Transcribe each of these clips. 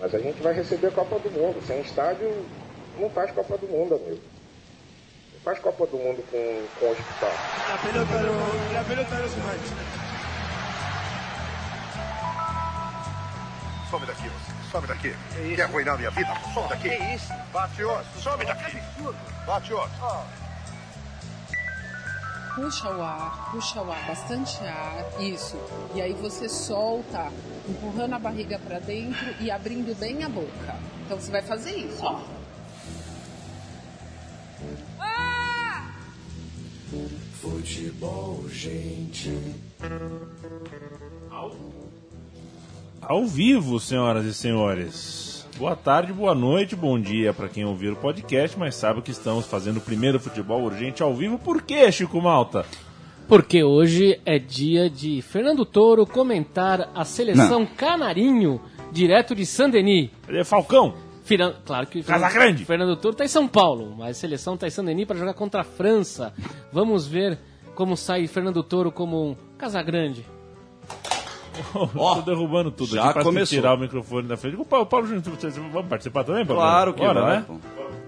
Mas a gente vai receber a Copa do Mundo. Sem estádio, não faz Copa do Mundo, amigo. Não faz Copa do Mundo com, com hospital. La pelota no, la pelota. Some daqui, você. Some daqui. Quer arruinar minha vida? Some daqui. Que isso? Bate outro. Some daqui. Bate outro. Puxa o ar, puxa o ar, bastante ar, isso. E aí você solta, empurrando a barriga para dentro e abrindo bem a boca. Então você vai fazer isso, ó. Futebol, gente. Ao vivo, senhoras e senhores. Boa tarde, boa noite, bom dia para quem ouvir o podcast, mas sabe que estamos fazendo o primeiro futebol urgente ao vivo. Por quê, Chico Malta? Porque hoje é dia de Fernando Toro comentar a seleção Canarinho, direto de Saint-Denis. Ele é Falcão. Firan- Claro que Casa Grande. Fernando Toro está em São Paulo, mas a seleção está em Saint-Denis para jogar contra a França. Vamos ver como sai Fernando Toro como um Casagrande. Tô derrubando tudo já aqui começou. tirar o microfone da frente. O Paulo, Paulo Júnior, vocês vamos participar também? Paulo? Claro que Bora, vai, né? pô.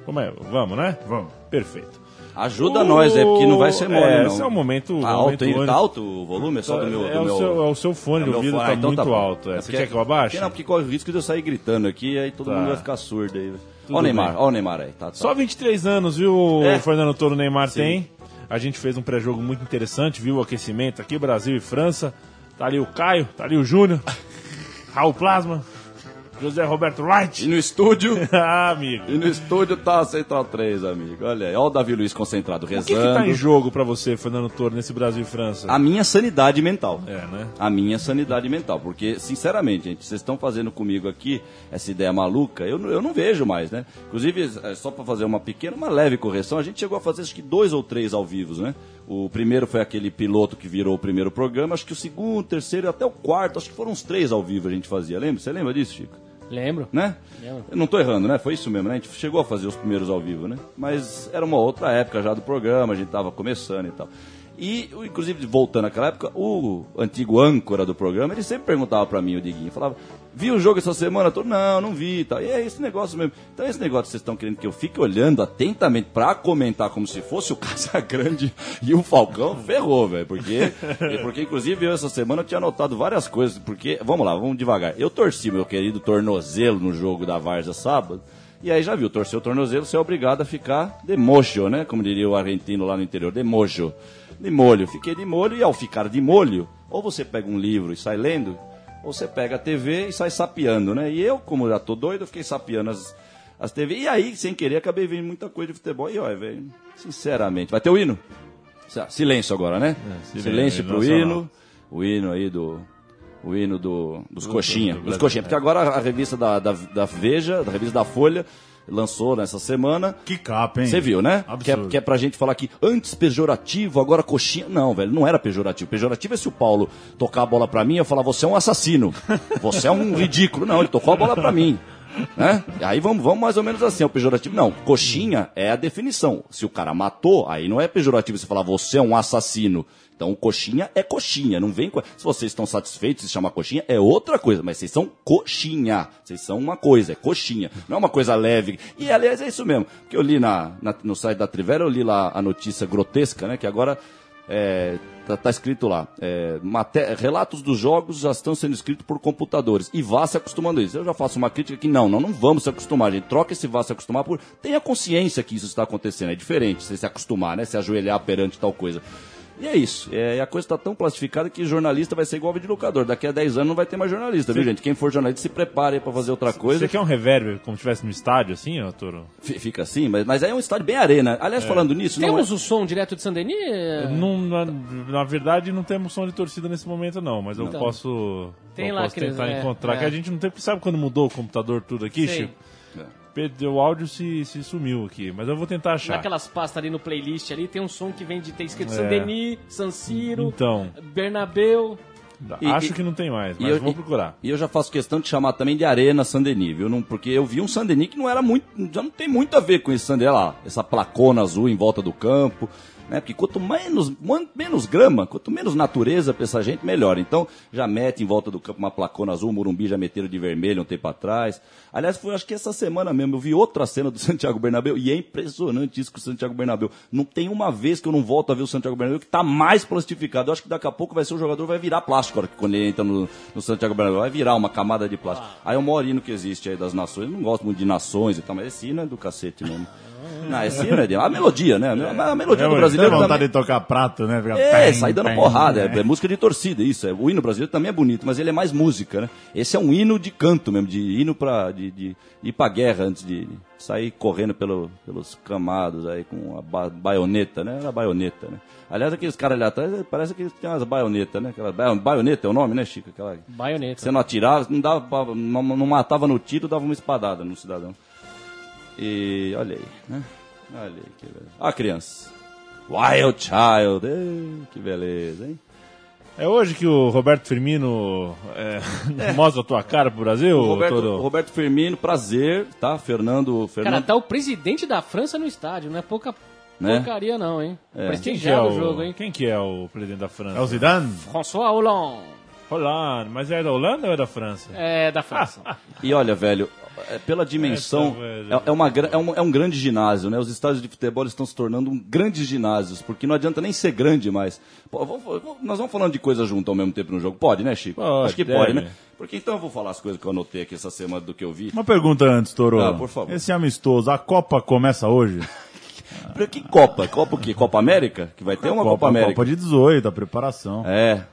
Como é? Vamos, né? Vamos. Perfeito. Ajuda nós aí, porque não vai ser mole, é, não. Esse é o momento. Tá o alto, hein? Tá alto o volume? É só do meu... é, do o meu... seu, é o seu fone é meu ouvido, fone. tá Ah, então muito bom. alto. É. É Você quer que eu abaixe? Não, porque corre o risco de eu sair gritando aqui, aí todo Tá. mundo vai ficar surdo aí. Tudo Ó o Neymar, bem. ó o Neymar aí. Tá, tá. Só 23 anos, viu, É. o Fernando Toro Neymar Sim. tem. A gente fez um pré-jogo muito interessante, viu o aquecimento aqui, Brasil e França. Tá ali o Caio, tá ali o Júnior, Raul Plasma, José Roberto E Wright. no estúdio... ah, amigo. E no estúdio tá a Central 3, amigo. Olha aí, ó o Davi Luiz concentrado O rezando. que, que tá em jogo pra você, Fernando Toro, nesse Brasil e França? A minha sanidade mental. É, né? a minha sanidade mental. Porque, sinceramente, gente, vocês estão fazendo comigo aqui essa ideia maluca, eu, não- eu não vejo mais, né? Inclusive, é, só para fazer uma pequena, uma leve correção, a gente chegou a fazer acho que dois ou três ao vivo, né? O primeiro foi aquele piloto que virou o primeiro programa, acho que o segundo, o terceiro, até o quarto, acho que foram uns três ao vivo a gente fazia. Lembra? Você lembra disso, Chico? Lembro? né? Lembro. Eu não tô errando, né? Foi isso mesmo, né? A gente chegou a fazer os primeiros ao vivo, né? Mas era uma outra época já do programa, a gente tava começando e tal. E, inclusive, voltando àquela época, o antigo âncora do programa, ele sempre perguntava pra mim, o Diguinho, falava, viu o jogo essa semana? Tô, não, não vi tal. E é esse negócio mesmo. Então, esse negócio que vocês estão querendo que eu fique olhando atentamente pra comentar como se fosse o Casagrande e o Falcão, ferrou, velho. Porque, porque, inclusive, eu essa semana tinha anotado várias coisas. Porque, vamos lá, vamos devagar. Eu torci meu querido tornozelo no jogo da Varsa sábado. E aí já viu, torcer o tornozelo, você é obrigado a ficar de mocho, né? Como diria o argentino lá no interior, de mocho. De molho. Fiquei de molho e ao ficar de molho, ou você pega um livro e sai lendo, ou você pega a TV e sai sapeando, né? E eu, como já tô doido, fiquei sapeando as, as TV. E aí, sem querer, acabei vendo muita coisa de futebol. E olha, velho, sinceramente, vai ter o hino? Silêncio agora, né? silêncio, silêncio pro nacional. hino. O hino aí do. O hino do, dos Do- coxinha. do- do dos coxinha. é. Porque agora a revista da, da, da Veja, da revista da Folha, lançou nessa semana. Que capa, hein? Você viu, né? Que é, Absurdo. que é pra gente falar que antes pejorativo, agora coxinha. Não, velho, não era pejorativo. Pejorativo é se o Paulo tocar a bola pra mim e eu falar, você é um assassino. Você é um ridículo. Não, ele tocou a bola pra mim. Né? Aí vamos, vamos mais ou menos assim, é o pejorativo. Não, coxinha é a definição. Se o cara matou, aí não é pejorativo você falar, você é um assassino. Então, coxinha é coxinha, não vem com... Se vocês estão satisfeitos de chamar coxinha, é outra coisa, mas vocês são coxinha. Vocês são uma coisa, é coxinha. Não é uma coisa leve. E, aliás, é isso mesmo. Porque eu li na, na- no site da Trivela, eu li lá a notícia grotesca, né? Que agora é, tá, tá escrito lá. é, maté- relatos dos jogos já estão sendo escritos por computadores. E vá se acostumando a isso. Eu já faço uma crítica que não, não, não vamos se acostumar, gente. Troca esse vá se acostumar por. Tenha consciência que isso está acontecendo. É diferente você se acostumar, né? Se ajoelhar perante tal coisa. E é isso. É, e a coisa está tão classificada que jornalista vai ser igual videolocador. Daqui a 10 anos não vai ter mais jornalista, viu, gente? Quem for jornalista, se prepare para fazer outra coisa. Você quer um reverb como se estivesse no estádio, assim, ó, Toro? F- Fica assim, mas, mas aí é um estádio bem arena. Aliás, falando nisso, não é... Temos o som direto de Saint-Denis? Não, na, na verdade, não temos som de torcida nesse momento, não, mas eu Então. posso, Tem eu lá posso tentar é, encontrar. é. Que a gente não tem, porque sabe quando mudou o computador tudo aqui, Sei. Chico? Perdeu o áudio se, se sumiu aqui, mas eu vou tentar achar. Naquelas pastas ali no playlist ali, tem um som que vem de ter escrito É. San Siro, Então, Bernabeu. E- acho e- que não tem mais, mas eu- vou procurar. E eu já faço questão de chamar também de Arena Saint-Denis, viu? Não, porque eu vi um Saint-Denis que não era muito. Já não tem muito a ver com esse Saint-Denis lá. Essa placona azul em volta do campo. Né? Porque quanto menos, menos grama, quanto menos natureza pra essa gente, melhor. Então, já mete em volta do campo uma placona azul, o Morumbi já meteram de vermelho um tempo atrás. Aliás, foi acho que essa semana mesmo, eu vi outra cena do Santiago Bernabéu, e é impressionante isso com o Santiago Bernabéu. Não tem uma vez que eu não volto a ver o Santiago Bernabéu que tá mais plastificado. Eu acho que daqui a pouco vai ser o jogador, vai virar plástico que quando ele entra no, no Santiago Bernabéu, vai virar uma camada de plástico. Aí é o maior hino que existe aí das nações. Eu não gosto muito de nações e tal, mas esse hino é do cacete mesmo. Não, esse hino é de... A melodia, né? A melodia do Tem brasileiro vontade também... de tocar prato, né? Fica É, pem, sair dando pem, porrada, né? é, é música de torcida, isso. É, o hino brasileiro também é bonito, mas ele é mais música, né? Esse é um hino de canto mesmo, de hino pra de, de ir pra guerra antes de sair correndo pelo, pelos camados aí com a ba baioneta, né? Era a baioneta, né? Aliás, aqueles caras ali atrás, parece que tem umas baionetas, né? Aquela, ba- baioneta é o nome, né, Chico? Aquela, Baioneta. você não atirava, não, dava, pra- não, não matava no tiro, dava uma espadada no cidadão. E olha aí, né? Olha aí que beleza. Olha a criança. Wild Child, ei, que beleza, hein? É hoje que o Roberto Firmino é, mostra a tua cara pro Brasil? O Roberto, todo? o Roberto Firmino, prazer, tá? Fernando. Fernando Cara, tá o presidente da França no estádio, não é pouca Né? porcaria não, hein? É. Que, é Prestigiado o, jogo, hein? quem que é o presidente da França? É o Zidane? François Hollande. Holanda, mas é da Holanda ou é da França? É, da França. E olha, velho, é, pela dimensão, Essa, velho. é, é uma, é, um, é um grande ginásio, né? Os estádios de futebol estão se tornando um grandes ginásios, porque não adianta nem ser grande mais. Pô, vamos- nós vamos falando de coisa junto ao mesmo tempo no jogo. Pode, né, Chico? Pode, Acho que deve. pode, né? Porque então eu vou falar as coisas que eu anotei aqui essa semana do que eu vi. Uma pergunta antes, Toro. Ah, por favor. Esse amistoso, a Copa começa hoje? Pra que Copa? Copa o quê? Copa América? Que vai ter uma Copa, América. Copa de 18, a preparação. É.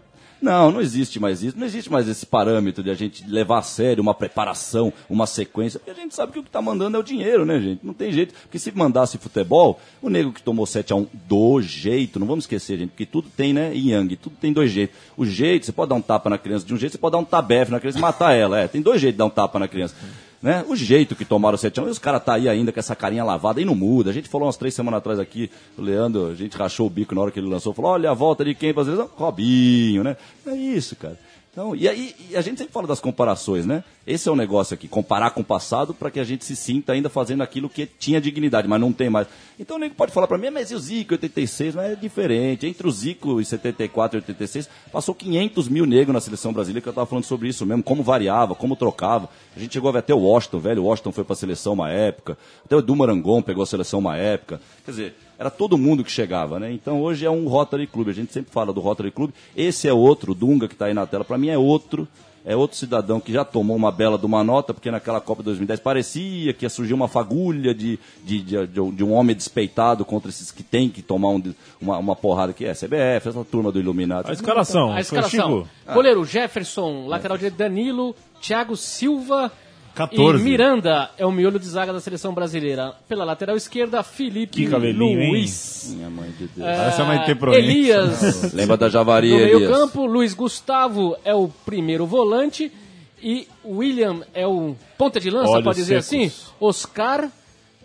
Não, não existe mais isso. Não existe mais esse parâmetro de a gente levar a sério uma preparação, uma sequência. Porque a gente sabe que o que tá mandando é o dinheiro, né, gente? Não tem jeito. Porque se mandasse futebol, o nego que tomou 7x1 do jeito, não vamos esquecer, gente, porque tudo tem, né, Yang, tudo tem dois jeitos. O jeito, você pode dar um tapa na criança de um jeito, você pode dar um tabefe na criança e matar ela. É, tem dois jeitos de dar um tapa na criança. Né? O jeito que tomaram o 7 x 1 e os caras tá aí ainda com essa carinha lavada e não muda. A gente falou umas três semanas atrás aqui, o Leandro, a gente rachou o bico na hora que ele lançou, falou: olha a volta de quem fazer Robinho, né? É isso, cara. Então, e aí e a gente sempre fala das comparações, né? Esse é o negócio aqui, comparar com o passado para que a gente se sinta ainda fazendo aquilo que tinha dignidade, mas não tem mais. Então o nego pode falar para mim, mas e o Zico 86? Mas é diferente. Entre o Zico e 74 e 86, passou 500 mil negros na seleção brasileira, que eu estava falando sobre isso mesmo, como variava, como trocava. A gente chegou a ver até o Washington, velho. O Washington foi para a seleção uma época, até o Edu Marangon pegou a seleção uma época. Quer dizer, era todo mundo que chegava, né? Então hoje é um Rotary Club. A gente sempre fala do Rotary Club. Esse é outro, o Dunga que está aí na tela, para mim é outro. É outro cidadão que já tomou uma bela de uma nota, porque naquela Copa de 2010 parecia que ia surgir uma fagulha de, de, de, de um- de um homem despeitado contra esses que tem que tomar um- uma, uma porrada que é CBF, essa turma do Iluminado. A escalação. A escalação. Goleiro Jefferson, lateral direito Danilo, Thiago Silva 14. e Miranda é o miolo de zaga da seleção brasileira. Pela lateral esquerda, Felipe Que cabelinho, hein? Luiz. Minha mãe de Deus. Essa é uma Iteproense. Elias Lembra da Javari, no meio Elias? campo, Luiz Gustavo é o primeiro volante e William é o ponta de lança, Olhos pode dizer secos. assim. Oscar,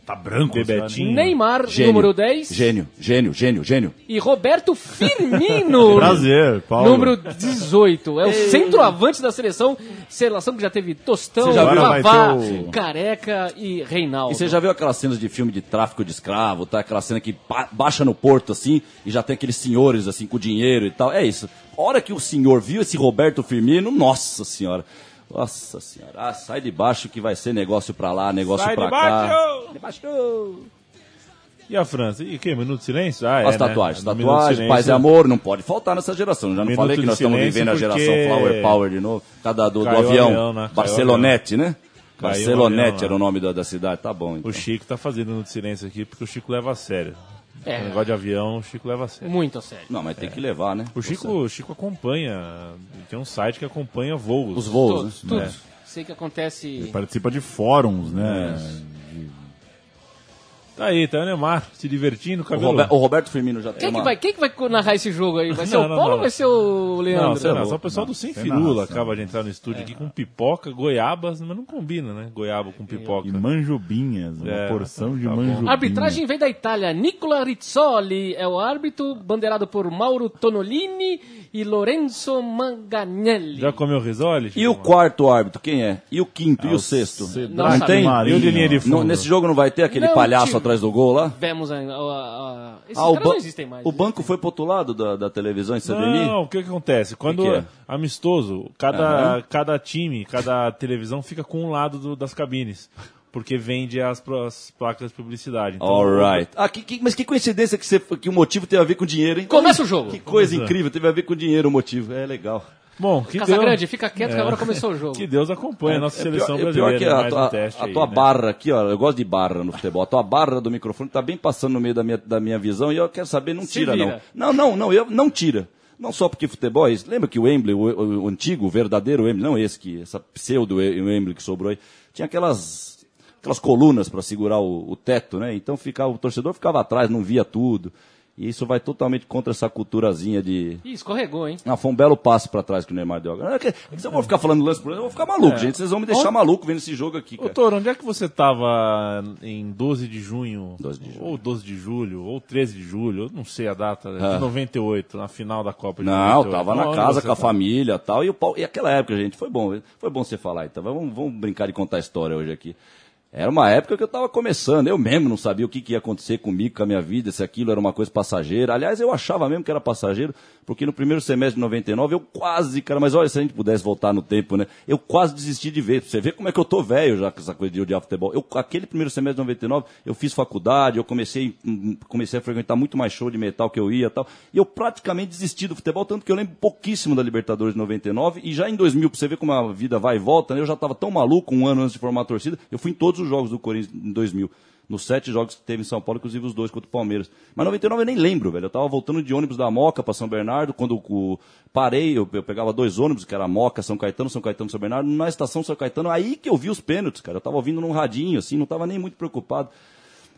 Tá branco, Bebetinho. sabe? Neymar, Gênio. número 10 Gênio, gênio, gênio, gênio. e Roberto Firmino. Prazer, Paulo. Número 18. É o centroavante da seleção. Seleção que já teve Tostão, já? Vavá, o- Careca e Reinaldo. E você já viu aquelas cenas de filme de tráfico de escravo, tá? Aquela cena que ba- baixa no porto, assim, e já tem aqueles senhores, assim, com dinheiro e tal. É isso. A hora que o senhor viu esse Roberto Firmino, nossa senhora. Nossa senhora. Ah, sai de baixo que vai ser negócio pra lá, negócio Sai pra de cá. baixo! De baixo! E a França? E o quê? Minuto de silêncio? Ah, é, As né? tatuagens, tatuagem, silêncio. paz e amor, não pode faltar nessa geração. Já não Minuto falei que nós estamos vivendo a geração Flower Power de novo. Cada do, do avião. avião, né? Barcelonete, né? Barcelonete avião, era o nome da, da cidade. Tá bom, então. O Chico tá fazendo minuto de silêncio aqui porque o Chico leva a sério. É. O negócio de avião, o Chico leva a sério. Muito a sério. Não, mas tem que levar, né? O Chico, o Chico acompanha, tem um site que acompanha voos. Os voos, Todos, né? tudo. É. Sei que acontece. Participa de fóruns, né? Tá aí, tá o Neymar se divertindo, O, cabelo. Robe- o Roberto Firmino já tem Quem que, uma... vai, quem que vai narrar esse jogo aí? Vai ser Não, o não, Paulo não. ou vai ser o Leandro? Não, sei lá, Não, só o pessoal do Sem Firula acaba de entrar no estúdio aqui com pipoca, goiabas, mas não combina, né? Goiaba com pipoca. E manjubinhas, uma É, porção de tá manjubinhas. A arbitragem vem da Itália. Nicola Rizzoli é o árbitro, bandeirado por Mauro Tonolini e Lorenzo Manganelli. Já comeu risole? E o quarto árbitro, quem é? E o quinto? e o sexto? Não Não tem? E o de linha de fundo? Não, nesse jogo não vai ter aquele Não palhaço tive- atrás do gol lá? Vemos a, a, a- Esses Ah, o, caras não ban- existem mais. o né? banco foi pro outro lado da, da televisão em Sadeni? Não, o que, que acontece? Quando que é? amistoso, cada, cada time, cada televisão fica com um lado do- das cabines. Porque vende as, as placas de publicidade. Então, Alright. Ah, que, que- mas que coincidência que, você, que o motivo tem a ver com dinheiro, hein? Começa o jogo. Que coisa Começa. incrível, teve a ver com dinheiro o motivo. É legal. Bom, que Casagrande, Deus, fica quieto que agora começou o jogo. que Deus acompanhe a nossa É seleção pior, é pior brasileira. que a, mais tua, um teste a aí, tua né? barra aqui, ó. Eu gosto de barra no futebol. A tua barra do microfone tá bem passando no meio da minha, da minha visão e eu quero saber, não Se tira, não. vira. Não, não, não, eu, não tira. Não só porque futebol, é isso. lembra que o Wembley, o, o- o antigo, o verdadeiro Wembley, não esse que, essa pseudo Wembley que sobrou aí, tinha aquelas, aquelas colunas para segurar o, o teto, né? Então ficava, o torcedor ficava atrás, não via tudo. E isso vai totalmente contra essa culturazinha de, Ih, escorregou, hein? ah, foi um belo passo pra trás que o Neymar deu. É que- é que se eu vou ficar falando lance por eu vou ficar maluco, gente. Vocês vão me deixar maluco vendo esse jogo aqui, Ô. Toro, onde é que você tava em 12 de junho? 12 de junho. Ou 12 de julho, ou 13 de julho, eu não sei a data, Ah. de 98, na final da Copa de Não, 98. tava na Onde casa com a tava? família e tal. E, pau- e aquela época, gente, foi bom. Foi bom você falar. Então, vamos, vamos brincar de contar a história hoje aqui. Era uma época que eu tava começando. Eu mesmo não sabia o que, que ia acontecer comigo, com a minha vida, se aquilo era uma coisa passageira. Aliás, eu achava mesmo que era passageiro, porque no primeiro semestre de 99 eu quase, cara, mas olha, se a gente pudesse voltar no tempo, né? Eu quase desisti de ver. Você vê como é que eu tô velho já com essa coisa de odiar futebol. Eu, aquele primeiro semestre de 99, eu fiz faculdade, eu comecei, hum, comecei a frequentar muito mais show de metal que eu ia e tal. E eu praticamente desisti do futebol, tanto que eu lembro pouquíssimo da Libertadores de 99. E já em 2000, pra você ver como a vida vai e volta, né? Eu já tava tão maluco um ano antes de formar a torcida. Eu fui em todos os jogos do Corinthians em 2000. Nos sete jogos que teve em São Paulo, inclusive os dois contra o Palmeiras. Mas 99 eu nem lembro, velho. Eu tava voltando de ônibus da Moca para São Bernardo. Quando o, parei, eu, eu pegava dois ônibus, que era Moca, São Caetano, São Caetano, São Bernardo. Na estação São Caetano, aí que eu vi os pênaltis, cara. Eu tava ouvindo num radinho, assim, não tava nem muito preocupado.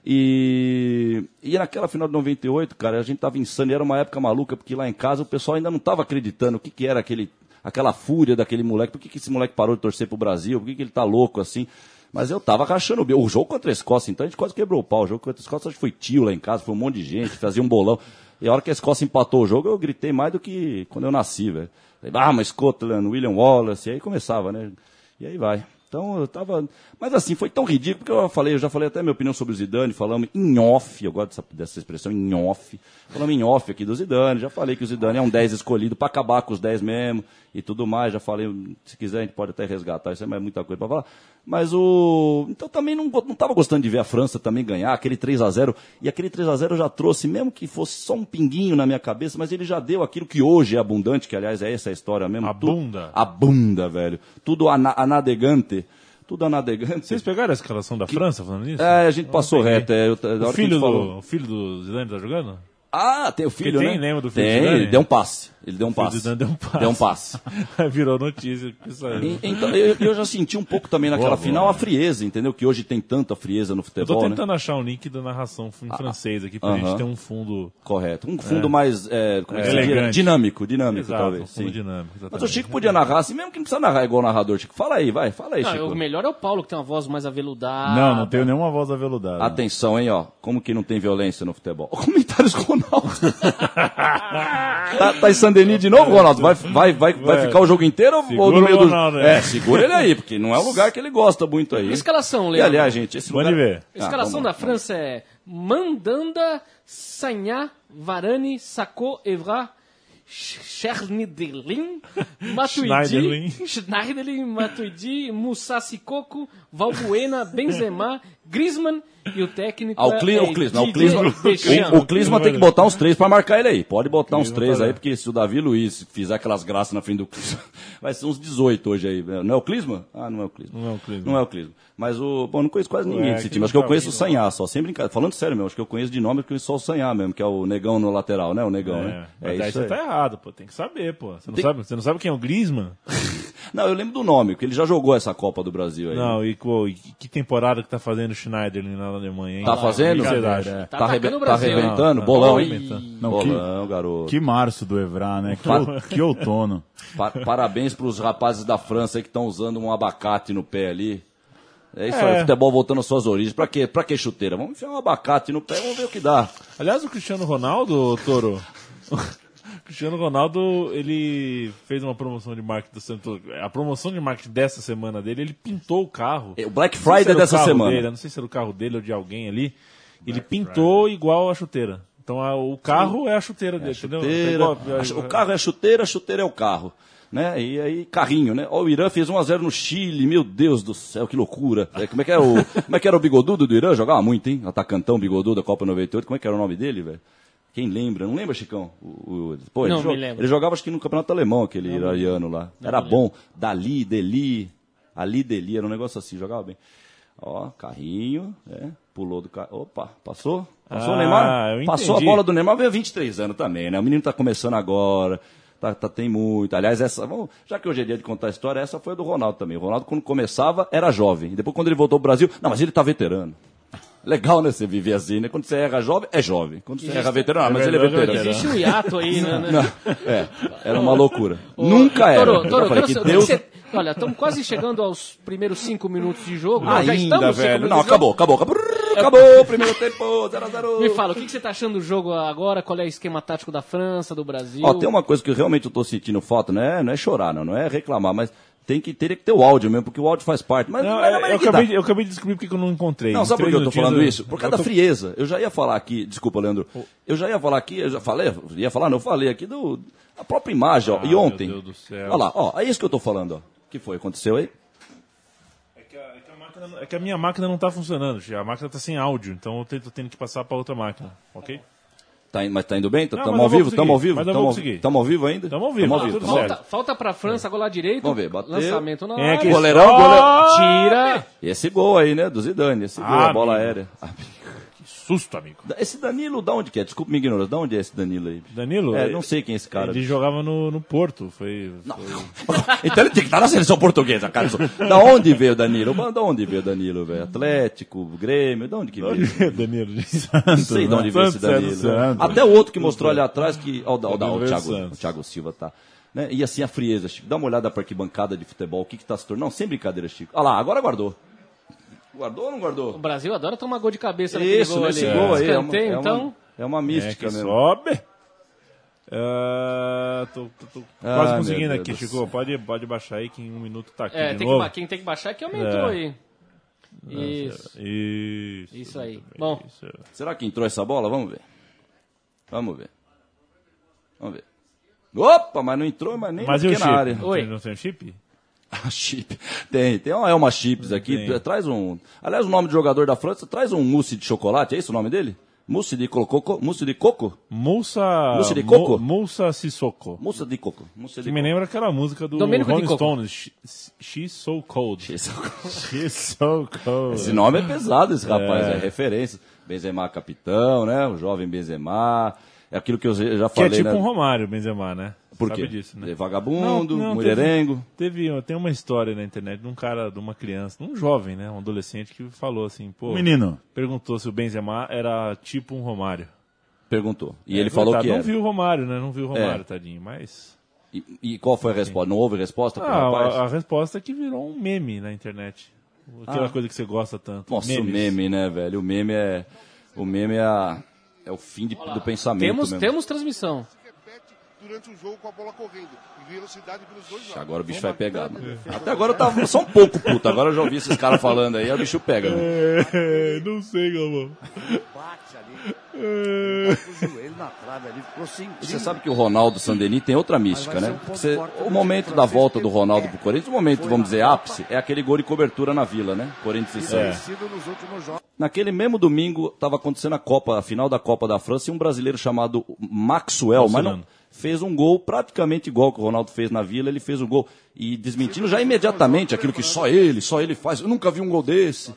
E, e naquela final de 98, cara, a gente tava insano. E era uma época maluca, porque lá em casa o pessoal ainda não tava acreditando o que, que era aquele, aquela fúria daquele moleque. Por que, que esse moleque parou de torcer pro Brasil? Por que, que ele tá louco assim? Mas eu tava rachando o. O jogo contra a Escócia, então, a gente quase quebrou o pau. O jogo contra a Escócia acho que foi tio lá em casa, foi um monte de gente, fazia um bolão. E a hora que a Escócia empatou o jogo, eu gritei mais do que quando eu nasci, velho. Ah, mas Scotland, William Wallace, e aí começava, né? E aí vai. Então eu tava. Mas assim, foi tão ridículo, porque eu falei, eu já falei até minha opinião sobre o Zidane, falamos em off, eu gosto dessa, dessa expressão, em off. Falamos em off aqui do Zidane, já falei que o Zidane é um 10 escolhido pra acabar com os 10 mesmo e tudo mais. Já falei, se quiser, a gente pode até resgatar, isso é mais muita coisa pra falar. Mas o. Então também não, não tava gostando de ver a França também ganhar, aquele 3 a 0 E aquele 3 a 0 já trouxe, mesmo que fosse só um pinguinho na minha cabeça, mas ele já deu aquilo que hoje é abundante, que aliás é essa a história mesmo. A tudo- bunda. A bunda, velho. Tudo ana, anadegante. Tudo anadegante. Vocês pegaram a escalação da França falando nisso? É, a gente passou reto. É, eu, O que filho, do, o filho do Zidane tá jogando? Ah, tem o filho, tem, né? lembra do filho do Tem, Zidane? ele deu um passe. Ele deu um passe. Zidane deu um passe. Deu um passe. Virou notícia. E- Então, eu, eu já senti um pouco também naquela Boa, boa. final a frieza, entendeu? Que hoje tem tanta frieza no Eu tô futebol, né? tentando achar um link da narração em francês aqui pra aham. gente ter um fundo. Correto. Um fundo mais, é, como é que É, elegante. Dinâmico, dinâmico, Exato, talvez. um fundo sim. dinâmico. Mas o exatamente. Chico podia narrar assim, mesmo que não precisa narrar igual o narrador, Chico. Fala aí, vai, fala aí, Não, Chico. o melhor é o Paulo, que tem uma voz mais aveludada. Não, não tenho nenhuma voz aveludada. Atenção, hein, ó. Como que não tem violência no futebol? Comentários com o Ronaldo. tá, tá em Sandeni de novo, Ronaldo? Vai, vai, vai, vai Vai. ficar o jogo inteiro ou- no meio o do... Ronaldo, é. É, segura ele aí, porque não é um lugar que ele gosta muito aí. Escalação, E Leandro. aliás, gente, esse Pode lugar... ver. Escalação Ah, da. França é Mandanda, Sagna, Varane, Sacco, Evra, Chernidelin, Matuidi, Schneiderlin. Matuidi, Moussa Sissoko, Valbuena, Benzema, Griezmann e o técnico Ah, o, é Cli, o Clisma, o Didier Clisma, Deschamps. o, o Clisma tem que botar uns três pra marcar ele aí. Pode botar uns três tá aí, porque se o Davi Luiz fizer aquelas graças na frente do Clisma, vai ser uns 18 hoje aí. Não é o Clisma? Ah, não é o Clisma. Não é o Clisma. Não é o Clisma. Mas o. Bom, não conheço quase ninguém Ué, desse time. Acho que eu conheço o Sanhá só. Sem brincadeira. Falando sério mesmo, acho que eu conheço de nome, eu conheço só o Sanhá mesmo, que é o negão no lateral, né? O negão, É, né? mas É aí isso você aí. tá errado, pô. Tem que saber, pô. Você não, Tem- sabe, você não sabe quem é o Griezmann? Não, eu lembro do nome, porque ele já jogou essa Copa do Brasil aí. Não, e, pô, e que temporada que tá fazendo o Schneiderlin lá na Alemanha, hein? Tá fazendo? O que vocês acham? Tá Tá, arrebe- tá arrebentando? Não, Bolão, tá hein? arrebentando. Não, que- Bolão, garoto. Que março do Evra, né? Que, que outono. Pa- parabéns pros rapazes da França aí que estão usando um abacate no pé ali. É isso É. aí, futebol voltando às suas origens. Pra quê? Pra que chuteira? Vamos enfiar um abacate no pé, vamos ver o que dá. Aliás, o Cristiano Ronaldo, Toro. o Cristiano Ronaldo, ele fez uma promoção de marketing do Santos. A promoção de marketing dessa semana dele, ele pintou o carro. É, O Black se Friday o dessa semana. dele, não sei se era o carro dele ou de alguém ali. ele pintou igual a chuteira. Então a- o carro é a chuteira dele, entendeu? Tá Chuteira, igual- a- o carro é a chuteira, a chuteira é o carro. Né? E aí, carrinho, né? Ó, o Irã fez 1x0 no Chile, meu Deus do céu, que loucura. É, como, é que era o, como é que era o bigodudo do Irã? Jogava muito, hein? Atacantão bigodudo da Copa 98. Como é que era o nome dele, velho? Quem lembra? Não lembra, Chicão? O, o- pô, ele, Não jo- me lembro. ele jogava acho que no Campeonato Alemão, aquele iraniano lá. Era bom. Dali, Deli, Ali, Deli, era um negócio assim, jogava bem. Ó, carrinho, é, pulou do carro. Opa, passou? Passou Ah, o Neymar? Passou a bola do Neymar, veio 23 anos também, né? O menino tá começando agora. Tá, tá- tem muito. Aliás, essa. Vamos, já que hoje é dia de contar a história, essa foi a do Ronaldo também. O Ronaldo, quando começava, era jovem. Depois, quando ele voltou ao Brasil, não, mas ele tá veterano. Legal, né? Você viver assim, né? Quando você erra jovem, é jovem. Quando você erra veterano, ah, mas ele é é veterano. Existe um hiato aí, né? né? É, era uma loucura. Nunca era. Toro, Eu Toro, falei quero que Deus. você- Olha, estamos quase chegando aos primeiros cinco minutos de jogo. Não, já Ainda, estamos velho. Não, acabou, acabou, acabou. Acabou o primeiro tempo, 0 a 0 Me fala, o que, que você está achando do jogo agora? Qual é o esquema tático da França, do Brasil? Ó, tem uma coisa que eu realmente eu tô sentindo falta, não é, não é chorar, não, não é reclamar, mas tem que, teria que ter o áudio mesmo, porque o áudio faz parte. Mas, Não, é, eu, que acabei, de- eu acabei de descobrir porque que eu não encontrei. Não, sabe por que eu tô minutinhos falando eu- isso? Por eu causa da tô- frieza. Eu já ia falar aqui, desculpa, Leandro. Eu já ia falar aqui, eu já falei, ia falar, não, eu falei aqui do a própria imagem, ó. Ah, e ontem. meu Deus do céu. Olha lá, ó, é isso que eu tô falando, ó. O que foi? Aconteceu aí? É que, a, é que a máquina é que a minha máquina não tá funcionando, a máquina tá sem áudio, então eu tô tendo que passar pra outra máquina, ok? Tá, mas tá indo bem? Não, Estamos mas ao vivo? Estamos ao vivo? Tamo ao-. Tamo ao vivo ainda? Tamo ao vivo, Tamo tá tudo tamo ao Falta, falta pra França, golar direito. Vamos ver, bateu. Lançamento na é área. que- Goleirão, goleirão. Tira. Esse gol aí, né? Do Zidane, esse gol, Ah, a bola amigo. aérea. Susto, amigo. Esse Danilo, da onde que é? Desculpa minha ignorância, da onde é esse Danilo aí? Danilo? É, não sei quem é esse cara. Ele jogava no, no Porto, foi... foi- então ele tem que estar na seleção portuguesa, cara. Da onde veio o Danilo? Da onde veio o Danilo, velho? Atlético, Grêmio, da onde que veio? Danilo de Não sei de onde veio esse Santos, é Danilo. Santos. Até o outro que mostrou ali atrás que. Ó, o, Danilo Thiago, Santos. o Thiago Silva tá. Né? E assim a frieza, Chico. Dá uma olhada pra arquibancada de futebol, o que que tá se tornando. Não, sem brincadeira, Chico. Olha lá, agora guardou. Guardou ou não O guardou? Brasil adora tomar gol de cabeça naquele Isso, gol nesse ali. gol aí. É uma, é uma- então. é uma É mística que mesmo. sobe. Ah, tô, tô- tô Ah, quase conseguindo Deus aqui, Chico. Pode, pode baixar aí que em um minuto tá aqui É, de tem novo. que, quem tem que baixar é que aumentou É. aí. Isso. Isso. Isso aí. Bom. isso. Será que entrou essa bola? Vamos ver. Vamos ver. Vamos ver. Opa, mas não entrou, mas nem Mas na o área. Não Oi. Não tem chip? A chip. Tem, tem uma Elma Chips aqui. Tem. Traz um. Aliás, o nome do jogador da França, traz um mousse de chocolate, é esse o nome dele? Mousse de coco? Mousse de coco? Moussa... Mousse de coco? Mo- Moussa Sissoko. Mousse de coco. Mousse de Que me lembra aquela música do Domênico Rolling. Stones, She- She's So Cold. coco. She's So Cold. Esse nome é pesado, esse rapaz, é, referência. Benzema capitão, né? O jovem Benzema. É aquilo que eu já Que é falei, tipo né? um Romário, Benzema, né? Por Sabe quê? disso, né? É Vagabundo, Não, não, mulherengo. Teve, teve- tem uma história na internet de um cara, de uma criança, um jovem, né? Um adolescente que falou assim, pô... Menino. Perguntou se o Benzema era tipo um Romário. Perguntou. E É, ele falou coitado, que Não era. viu o Romário, né? Não viu o Romário, É. tadinho, mas... E, e qual foi a resposta? Não houve resposta pro Ah, rapaz? a, a resposta é que virou um meme na internet. Aquela Ah. coisa que você gosta tanto. Nossa, Memes. o meme, né, velho? O meme é. O meme é, a- é o fim de- do pensamento. Temos, mesmo. temos transmissão. durante o jogo com a bola correndo. Velocidade pelos dois lados. Agora o bicho vai pegar, mano. Até agora eu tava só um pouco puto. Agora eu já ouvi esses caras falando aí, o bicho pega, mano. É, não sei, Galvão. bate ali, o joelho na trave ali, ficou sem Você sabe que o Ronaldo Sandeni tem outra mística, né? Você- o momento da volta do Ronaldo pro Corinthians, o momento, vamos dizer, ápice, é aquele gol de cobertura na Vila, né? Corinthians e Santos. últimos jogos. Naquele mesmo domingo, estava acontecendo a Copa, a final da Copa da França, e um brasileiro chamado Maxwell, mas não, fez um gol praticamente igual que o Ronaldo fez na Vila, ele fez o gol. E desmentindo já imediatamente aquilo que só ele, só ele faz. Eu nunca vi um gol desse.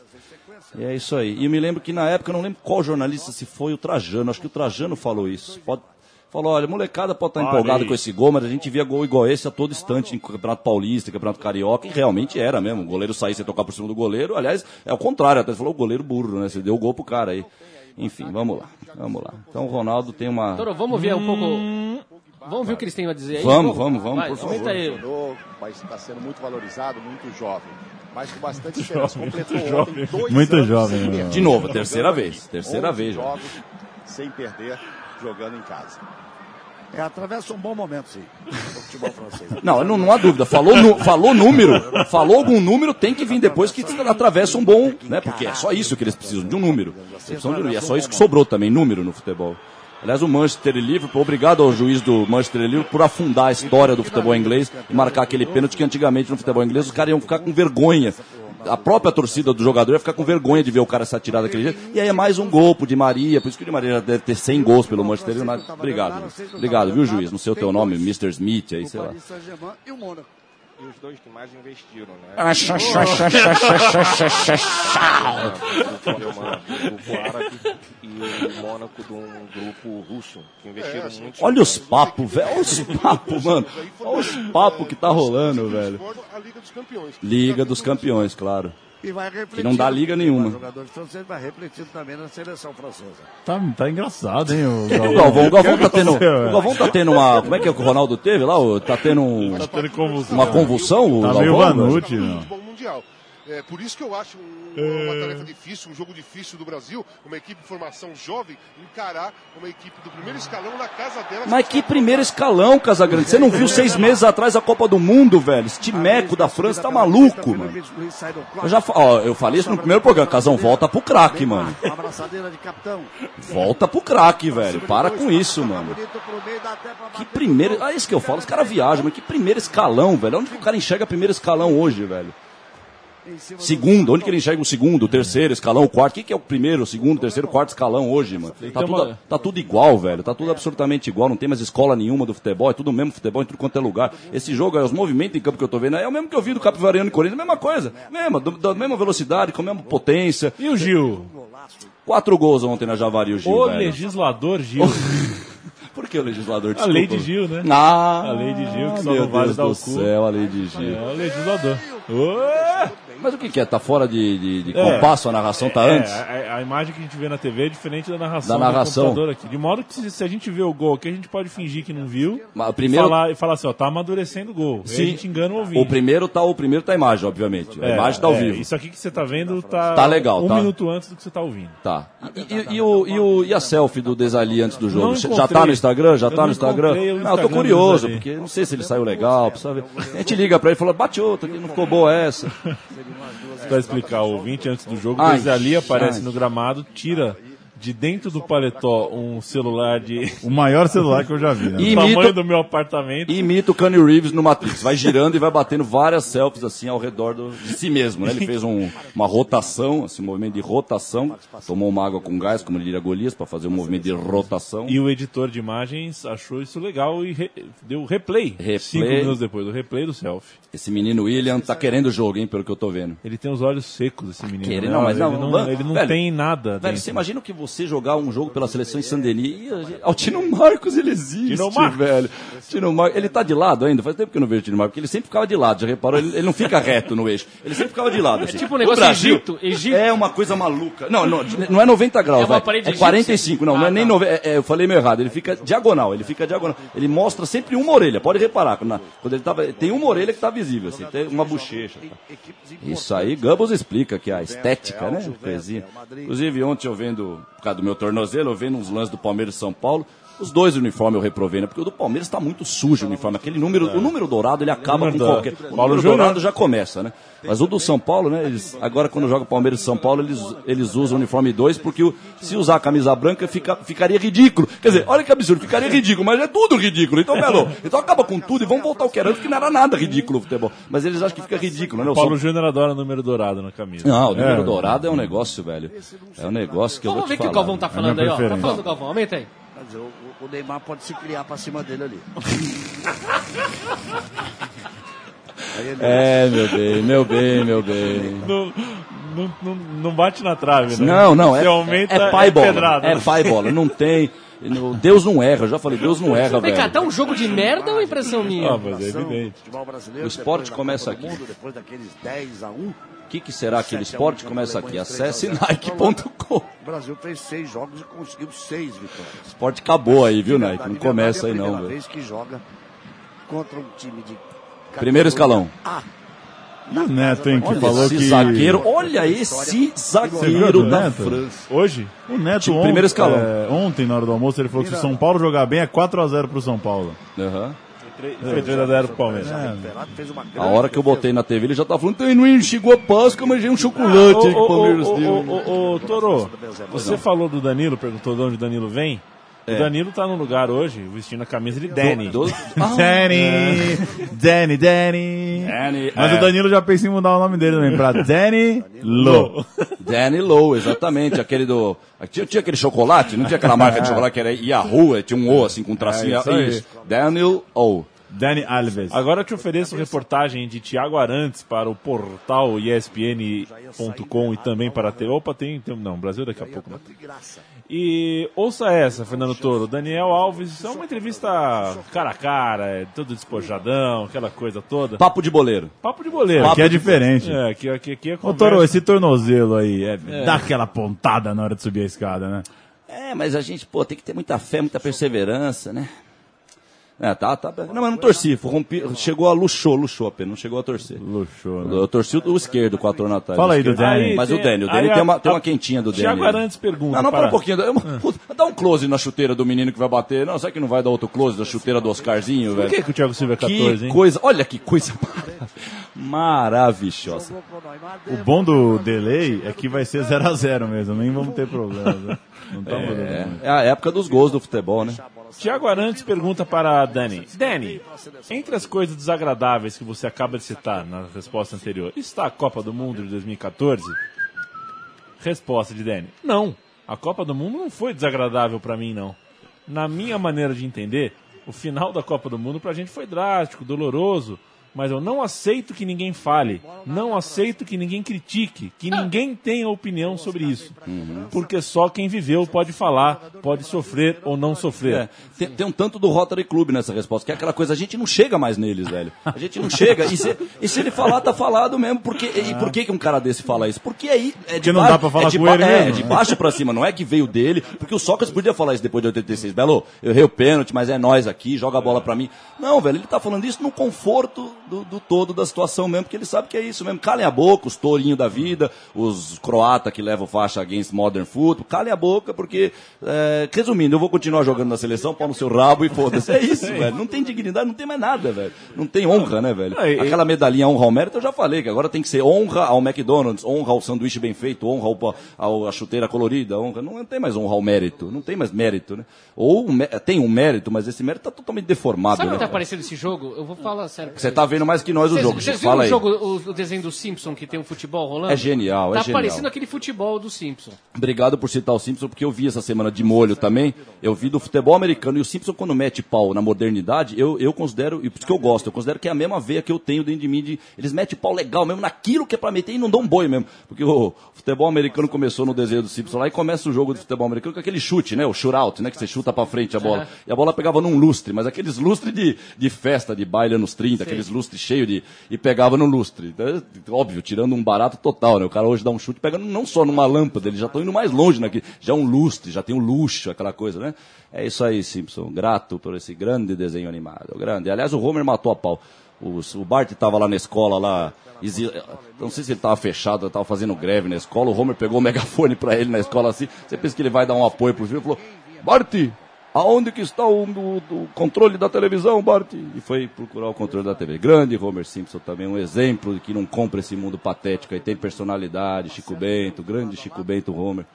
E é isso aí. E eu me lembro que na época, eu não lembro qual jornalista, se foi o Trajano, acho que o Trajano falou isso. Pode, falou, olha, molecada pode estar Olha empolgada com esse gol, mas a gente via gol igual esse a todo instante em Campeonato Paulista, Campeonato Carioca, e realmente era mesmo. O goleiro sair sem tocar por cima do goleiro, aliás, é o contrário, até você falou o goleiro burro, né? Você deu o gol pro cara aí. Enfim, vamos lá, vamos lá. Então o Ronaldo tem uma... Toro, vamos ver um pouco. Vamos ver o que eles têm a dizer aí? Vamos, vamos, vamos, Vai, por favor. aí. Funcionou, mas está sendo muito valorizado, muito jovem. Mas com bastante esperança. Completou muito ontem jovem. dois Muito anos jovem, sem perder. De novo, terceira vez, terceira 11 vez já. jogos sem perder, jogando em casa. É, atravessa um bom momento, sim, o futebol francês. Não, não, não há dúvida. Falou, nu- falou número, falou algum número, tem que vir depois que atravessa um bom, né? Porque é só isso que eles precisam, de um número. Eles precisam de um número. E é só isso que sobrou também, número no futebol. Aliás, o Manchester e Liverpool, obrigado ao juiz do Manchester e Liverpool por afundar a história do futebol inglês e marcar aquele pênalti que antigamente no futebol inglês os caras iam ficar com vergonha. A própria torcida do jogador ia ficar com vergonha de ver o cara se atirar daquele jeito. E aí é mais um gol pro Di Maria, por isso que o Di Maria deve ter 100 gols pelo Manchester United. Obrigado. Obrigado, viu, juiz? Não sei o teu nome, Mr. Smith aí, sei lá e os dois que mais investiram, né? e o Mônaco de um grupo russo, que investiram muito. Olha os papos, velho. Olha os papos, mano. Olha os papos que tá rolando, velho. Liga dos Campeões, claro. E vai refletir. Que não dá liga nenhuma. O jogador francês vai refletir também na seleção francesa. Tá, tá engraçado, hein, o O Galvão. Galvão, o Galvão tá tendo. O Galvão tá tendo uma. Como é que é que o Ronaldo teve lá? O- Tá tendo um- Tá tendo convulsão. uma convulsão? O Tá Galvão, meio velho? Vanucci, mundial. É, por isso que eu acho um- uma tarefa difícil, um jogo difícil do Brasil, uma equipe de formação jovem, encarar uma equipe do primeiro escalão na casa dela. Mas que primeiro escalão, Casagrande. Você não viu seis meses atrás a Copa do Mundo, velho? Esse timeco da França tá maluco, mano. Eu já ó, eu falei isso no primeiro programa. Casão, volta pro craque, mano. Uma abraçadeira de capitão. Volta pro craque, velho. Para com isso, mano. Que primeiro. Ah, isso que eu falo. Os caras viajam, mas que primeiro escalão, velho. Onde que o cara enxerga primeiro escalão hoje, velho? Segundo, onde que ele enxerga o segundo, o terceiro escalão, o quarto? O que, que é o primeiro, o segundo, o terceiro, o quarto escalão hoje, mano? Tá Então, tudo, mano- tá tudo igual, velho. Tá tudo absolutamente igual. Não tem mais escola nenhuma do futebol. É tudo o mesmo futebol em tudo quanto é lugar. Esse jogo, os movimentos em campo que eu tô vendo, é o mesmo que eu vi do Capivariano e Corinthians. Mesma coisa. Mesma, do- da mesma velocidade, com a mesma potência. E o Gil? Quatro gols ontem na Javari, o Gil, O velho. legislador Gil. Por que o legislador? A lei Desculpa. de Gil, né? Ah, A lei de Gil, que só meu não vale Deus dar o do cu. céu, a lei de Gil. É o legislador. Ué! Mas o que, que é? Tá fora de, de, de É. compasso a narração? Tá É, antes? a, a imagem que a gente vê na TV é diferente da narração Da narração. do computador aqui. De modo que se, se a gente vê o gol aqui, a gente pode fingir que não viu Mas o primeiro- e, falar, e falar assim, ó, tá amadurecendo o gol. Aí a gente engana o ouvinte. O primeiro tá, o primeiro tá a imagem, obviamente. A É, imagem tá ao é, vivo. Isso aqui que você tá vendo tá, Tá legal, um tá. minuto antes do que você tá ouvindo. Tá. E, e- e o, e, o, e a selfie do Desali antes do jogo? Já tá no Instagram? Já tá no Instagram? o Não, eu tô Instagram curioso, porque não sei se ele saiu legal. Precisa ver. A gente liga pra ele e fala, bate outra, que não ficou boa essa. Pra explicar ao ouvinte, antes do jogo, Ai, o Desali aparece no gramado, tira de dentro do paletó um celular de O maior celular que eu já vi, né? E- tamanho do meu apartamento. E imita o Kanye Reeves no Matrix. Vai girando e vai batendo várias selfies assim ao redor do- de si mesmo. Né? Ele fez um- uma rotação, assim, um movimento de rotação. Tomou uma água com gás, como diria Golias, para fazer um movimento de rotação. E o editor de imagens achou isso legal e re- deu replay. Replay. Cinco minutos depois, o replay do selfie. Esse menino William tá querendo o jogo, hein, pelo que eu tô vendo. Ele tem os olhos secos, esse menino. Querer- né? não, mas ele não, não, vamos- ele não velho, tem nada. Velho, dentro. você imagina que você jogar um jogo pela seleção em Saint-Denis. a- O Tino Marcos, ele existe, Tino Marcos. velho. Tino Marcos, ele tá de lado ainda. Faz tempo que eu não vejo o Tino Marcos, porque ele sempre ficava de lado. Já reparou? Ele, ele não fica reto no eixo. Ele sempre ficava de lado. Assim. tipo um O negócio Brasil Egito, Egito. É uma coisa maluca. Não, não, não é 90 graus, É uma vai. parede É egípcia. 45, não, não é Ah, nem tá. 90. é- é, eu falei meio errado. Ele fica diagonal, ele fica diagonal. Ele mostra sempre uma orelha. Pode reparar. Quando, ele tava, tem uma orelha que tá visível, assim, tem uma bochecha. tá? Isso aí, Gambos explica que a estética, né? Coisinha. Inclusive, ontem eu vendo, por causa do meu tornozelo, eu vendo uns lances do Palmeiras São Paulo. Os dois uniformes eu reprovei, né? Porque o do Palmeiras está muito sujo o uniforme. Aquele número, o número dourado, ele acaba com qualquer. O Paulo número dourado já começa, né? Mas o do São Paulo, né? Eles, agora, quando joga Palmeiras e São Paulo, eles, eles usam o uniforme 2, porque o- se usar a camisa branca fica, ficaria ridículo. Quer dizer, olha que absurdo, ficaria ridículo, mas é tudo ridículo. Então, Belo, então acaba com tudo e vamos voltar ao que era antes, que não era nada ridículo o futebol. Mas eles acham que fica ridículo, né? O Paulo São- Júnior adora número dourado na camisa. Não, o número É. dourado é um negócio, velho. É um negócio que eu Vamos vou ver te o que o falar. Galvão tá É falando aí, ó. Tá falando do Galvão, aumenta aí. Quer dizer, o, o Neymar pode se criar pra cima dele ali. É, meu bem, meu bem, meu bem. Não, não, não, bate na trave, né? Não, não, é, aumenta, é pai bola. pedrada. É pai bola, não tem. Deus não erra, eu já falei, Deus não erra, Vem cá, tá um jogo de merda ou impressão minha? Ah, mas é evidente. O esporte começa aqui. Mundo, depois daqueles 10 a 1 O que, que será aquele esporte? Começa aqui, acesse nike.com. O Brasil fez seis jogos e conseguiu seis vitórias. Esporte acabou aí, viu, Nike? Não começa é a aí não, primeira velho. vez que joga contra um time de Primeiro escalão. A. E o Neto, hein, que Olha falou esse que... zagueiro, olha esse zagueiro da Neto? França. Hoje? O Neto Time, ontem, primeiro escalão. é, ontem, na hora do almoço, ele falou que se o São Paulo jogar bem é 4x0 pro São Paulo. Aham. Foi 3x0 pro Palmeiras. A hora que eu botei na TV, ele já tava falando, tem, não chegou a Páscoa, mas já é um chocolate aí que o Palmeiras ô, deu. ô, ô, ô, Toro, você falou do Danilo, perguntou de onde o Danilo vem. É. O Danilo tá no lugar hoje, vestindo a camisa de Danny. Do- do- Ah, Danny, Danny, Danny. Danny, Mas é. o Danilo já pensa em mudar o nome dele também pra Danny Low. Danny Low, exatamente. Aquele do. Tinha, tinha aquele chocolate, não tinha aquela marca de chocolate que era Yahoo, tinha um O assim com um tracinho. É, isso aí. isso. Daniel O. Danny Alves. Agora eu te ofereço reportagem de Tiago Arantes para o portal ESPN.com e também para a TV. Opa, tem, tem. Não, Brasil daqui a pouco. Né? E ouça essa, Fernando Toro. Daniel Alves, é uma entrevista cara a cara, é todo despojadão, aquela coisa toda. Papo de boleiro. Papo de boleiro. Aqui é diferente. É, aqui, aqui, aqui é Ô, conversa. Toro, esse tornozelo aí, é, dá aquela pontada na hora de subir a escada, né? É, mas a gente, pô, tem que ter muita fé, muita perseverança, né? É, tá, tá. Não, mas não torci. rompi- chegou a luxou, luxou apenas, não chegou a torcer. Luxou, né? Eu torci o do esquerdo, quatro anos atrás. Fala o aí do. Danny. Mas o Dani, o Dani tem a- uma, tem a- uma quentinha do Dani. Tiago Arantes pergunta. Não, não, para um pouquinho. Eu- puta, Dá um close na chuteira do menino que vai bater. Não, será que não vai dar outro close da chuteira do Oscarzinho, Por velho? que, que o Thiago Silva é 14, Que hein? coisa, olha que coisa maravilhosa. O bom do delay é que vai ser 0x0 mesmo, nem vamos ter problema. né? Não tá mudando É, é a época dos gols do futebol, né? Tiago Arantes pergunta para Dani. Dani, entre as coisas desagradáveis que você acaba de citar na resposta anterior, está a Copa do Mundo de 2014? Resposta de Dani. Não, a Copa do Mundo não foi desagradável para mim, não. Na minha maneira de entender, o final da Copa do Mundo pra gente foi drástico, doloroso, mas eu não aceito que ninguém fale, não aceito que ninguém critique, que ninguém tenha opinião sobre isso. Porque só quem viveu pode falar, pode sofrer ou não sofrer. É, tem, tem um tanto do Rotary Club nessa resposta, que é aquela coisa, a gente não chega mais neles, velho. A gente não chega. E se, e se ele falar, tá falado mesmo. Porque, e por que, que um cara desse fala isso? Porque aí. É de Porque não dá pra falar é de com ele é, mesmo, É de baixo pra cima, não é que veio dele. Porque o Sócrates podia falar isso depois de 86. Belo, eu errei o pênalti, mas é nós aqui, joga a bola pra mim. Não, velho, ele tá falando isso no conforto do, do todo da situação mesmo, porque ele sabe que é isso mesmo. Calem a boca, os tourinhos da vida, os croata que levam faixa against modern football, calem a boca, porque, é, resumindo, eu vou continuar jogando na seleção, pau no seu rabo e foda-se. É isso, velho. Não tem dignidade, não tem mais nada, velho. Não tem honra, né, velho? Aí, Aquela medalhinha honra ao mérito, eu já falei, que agora tem que ser honra ao McDonald's, honra ao sanduíche bem feito, honra ao, ao, à chuteira colorida, honra. Não tem mais honra ao mérito, não tem mais mérito, né? Ou tem um mérito, mas esse mérito tá totalmente deformado, Sabe o né? que tá parecendo esse jogo? Eu vou falar sério. Você tá vendo mais que nós o jogo, Vocês viram o aí. jogo, o, desenho do Simpson que tem um futebol rolando? É genial, é Tá genial. parecendo aquele futebol do Simpson. Obrigado por citar o Simpson, porque eu vi essa semana de molho também. Eu vi do futebol americano. E o Simpson, quando mete pau na modernidade, eu, eu considero, e por isso que eu gosto, eu considero que é a mesma veia que eu tenho dentro de mim. De, eles metem pau legal mesmo naquilo que é pra meter e não dão um boi mesmo. Porque o futebol americano começou no desenho do Simpson lá e começa o jogo do futebol americano com aquele chute, né? O shootout, né? Que você chuta pra frente a bola. E a bola pegava num lustre, mas aqueles lustres de, de festa, de baile anos 30, aqueles lustres cheios de. e pegava no lustre. Então, óbvio, tirando um barato total, né? O cara hoje dá um chute pegando não só numa lâmpada, eles já estão indo mais longe naquele. Já é um lustre, já tem um luxo, aquela coisa, né? É isso aí, Simpson. Grato por esse grande desenho animado. Grande. Aliás, o Homer matou a pau. O, o Bart estava lá na escola, lá. Não sei se ele estava fechado, estava fazendo greve na escola. O Homer pegou o megafone para ele na escola assim. Você pensa que ele vai dar um apoio pro filho? Ele falou: Bart, aonde que está o, o- o controle da televisão, Bart? E foi procurar o controle da TV. Grande Homer Simpson também, um exemplo de que não compra esse mundo patético aí. Tem personalidade, Chico Bento, grande Chico Bento Homer.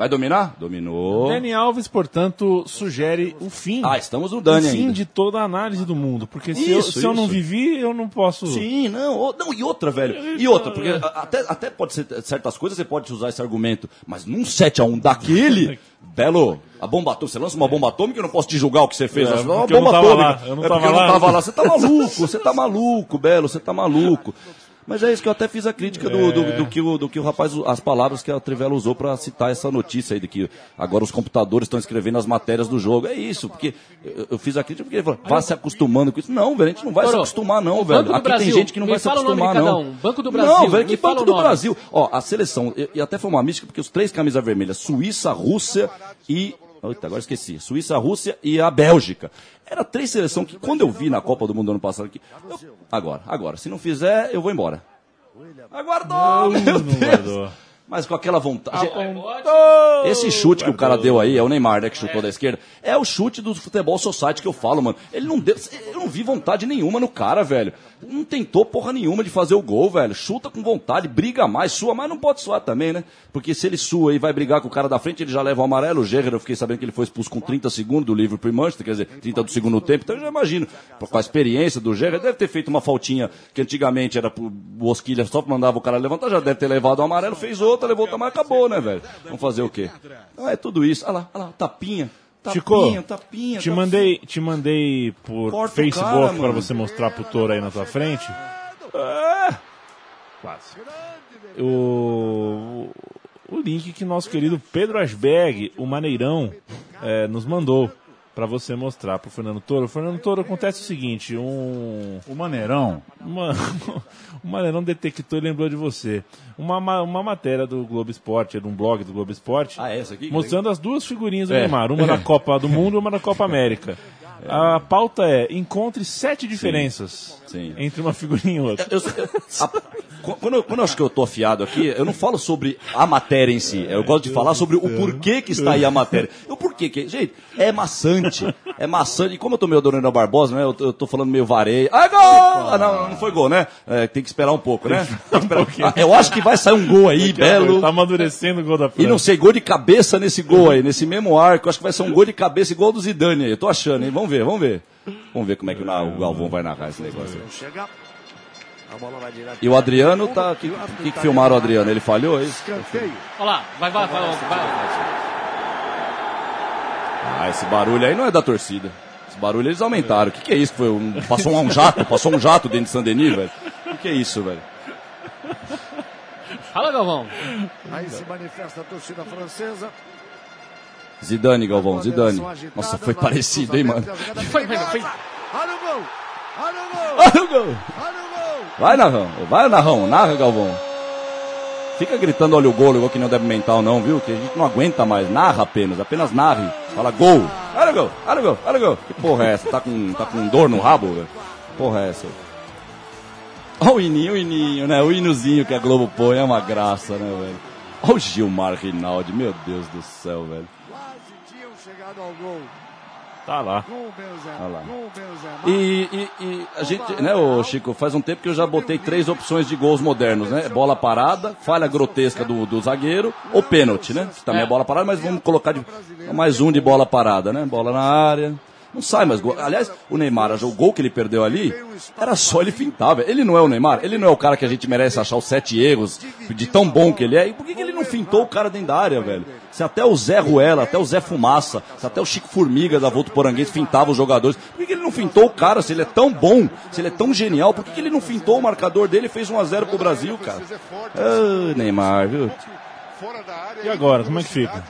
Vai dominar? Dominou. Dani Alves, portanto, sugere o fim. Ah, estamos no Dani o fim ainda. de toda a análise do mundo. Porque se, eu, Isso, se eu não vivi, eu não posso. Sim, não, não, e outra, velho. E outra, porque a- até, até pode ser certas coisas, você pode usar esse argumento, mas num 7x1 daquele, Belo, a bomba atômica, você lança uma bomba atômica, eu não posso te julgar o que você fez. É, uma eu não bomba tava atômica. lá, eu não é porque tava eu não lá. tava lá. Você tá maluco, você tá maluco, Belo, você tá maluco. Mas é isso que eu até fiz a crítica do, do, do que, o, do que o rapaz, as palavras que a Trivela usou para citar essa notícia aí de que agora os computadores estão escrevendo as matérias do jogo. É isso, porque eu, eu fiz a crítica porque ele falou, vá se acostumando com isso. Não, velho, a gente não vai se acostumar, não, velho. Aqui Brasil, tem gente que não vai se acostumar, não. um. Banco do Brasil, Não, velho, que Banco do. Brasil. Ó, a seleção, e, e até foi uma mística, porque os três camisas vermelhas, Suíça, Rússia e. Eita, agora esqueci. Suíça, Rússia e a Bélgica. Era três seleções que, quando eu vi na Copa do Mundo ano passado, aqui, eu- agora, agora, se não fizer, eu vou embora. Aguardou, meu não Deus. guardou. Mas com aquela vontade. Apontou. Esse chute que o cara deu aí, é o Neymar, né, que chutou da esquerda, é o chute do futebol society que eu falo, mano. Ele não deu, eu não vi vontade nenhuma no cara, velho. Não tentou porra nenhuma de fazer o gol, velho. Chuta com vontade, briga mais, sua, mas não pode suar também, né? Porque se ele sua e vai brigar com o cara da frente, ele já leva o amarelo. O Gerrard, eu fiquei sabendo que ele foi expulso com 30 segundos do Liverpool e Manchester, quer dizer, 30 do segundo tempo. Então eu já imagino, com a experiência do Gerrard, deve ter feito uma faltinha que antigamente era pro Bosquilha, só mandava o cara levantar, já deve ter levado o amarelo, fez outra, levou outra, mas acabou, né, velho? Vamos fazer o quê? Então é tudo isso. Olha lá, olha lá, tapinha. Tapinha, Chico, tapinha. te tapinha. mandei, te mandei por Corta Facebook mano. você mostrar pro touro aí na tua frente. É. Quase. O, o link que nosso querido Pedro Asberg, o Maneirão, é, nos mandou pra você mostrar pro Fernando Toro. O Fernando Toro acontece o seguinte, um... O Maneirão. Uma, o Maneirão detectou e lembrou de você. Uma, ma- uma matéria do Globo Esporte, de um blog do Globo Esporte, Ah, é essa aqui? mostrando as duas figurinhas do É. Neymar, uma da Copa do Mundo e uma da Copa América. A pauta é: encontre sete diferenças Sim. entre uma figurinha e outra. Eu- eu- a- quando, eu, quando eu acho que eu tô afiado aqui, eu não falo sobre a matéria em si. Eu gosto de falar sobre o porquê que está aí a matéria. O porquê que. Gente, é maçante. É maçante. E como eu tô meio Dorival Barbosa, né? Eu tô, eu tô falando meio vareio. Ah, gol! Ah, não, não foi gol, né? É, tem que esperar um pouco, né? Esperar- Ah, eu acho que vai sair um gol aí, belo. Tá amadurecendo o gol da E não França. sei, gol de cabeça nesse gol aí, nesse mesmo arco. Acho que vai ser um gol de cabeça igual do Zidane aí. Eu tô achando, hein? Vamos ver, vamos ver. Vamos ver como é que o Galvão vai narrar esse negócio. E o Adriano tá. O que, que, que filmaram o Adriano? Ele falhou aí? Escanteio. Olha lá, vai, vai, vai, vai. Ah, esse barulho aí não é da torcida. Esse barulho eles aumentaram. O que, que é isso? Foi um, passou um jato? Passou um jato dentro de Saint-Denis, velho? O que, que é isso, velho? Fala, Galvão. Aí se manifesta a torcida francesa. Zidane, Galvão, Zidane. Nossa, foi parecido, hein, mano? Foi, foi, foi. Olha o gol! Olha o gol! Vai, Narrão. Vai, Narrão. Narra, Galvão. Fica gritando olha o gol, igual que não deve mental, não, viu? Que a gente não aguenta mais. Narra apenas, apenas narre. Fala gol. Olha o gol, olha o gol, olha o gol. Que porra é essa? Tá com, tá com dor no rabo, velho? Que porra é essa? Olha o hininho, o hininho, né? O hinozinho que a Globo põe é uma graça, né, velho? Olha o Gilmar Rinaldi, meu Deus do céu, velho. Quase tinham chegado ao gol. Tá lá. Olha lá. E, e, e a gente, né, ô Chico, faz um tempo que eu já botei três opções de gols modernos, né? Bola parada, falha grotesca do, do zagueiro ou pênalti, né? Que também é bola parada, mas vamos colocar de, mais um de bola parada, né? Bola na área. Não sai mais gol. Aliás, o Neymar, o gol que ele perdeu ali, era só ele fintar, velho. Ele não é o Neymar, ele não é o cara que a gente merece achar os sete erros de tão bom que ele é. E por que, que ele não fintou o cara dentro da área, velho? Se até o Zé Ruela, até o Zé Fumaça, se até o Chico Formiga da Volta Poranguense fintava os jogadores, por que, ele não fintou o cara? Se ele é tão bom, se ele é tão genial, por que, que ele não fintou o marcador dele e fez 1x0 pro Brasil, cara? Ah, Neymar, viu? E agora, como é que fica?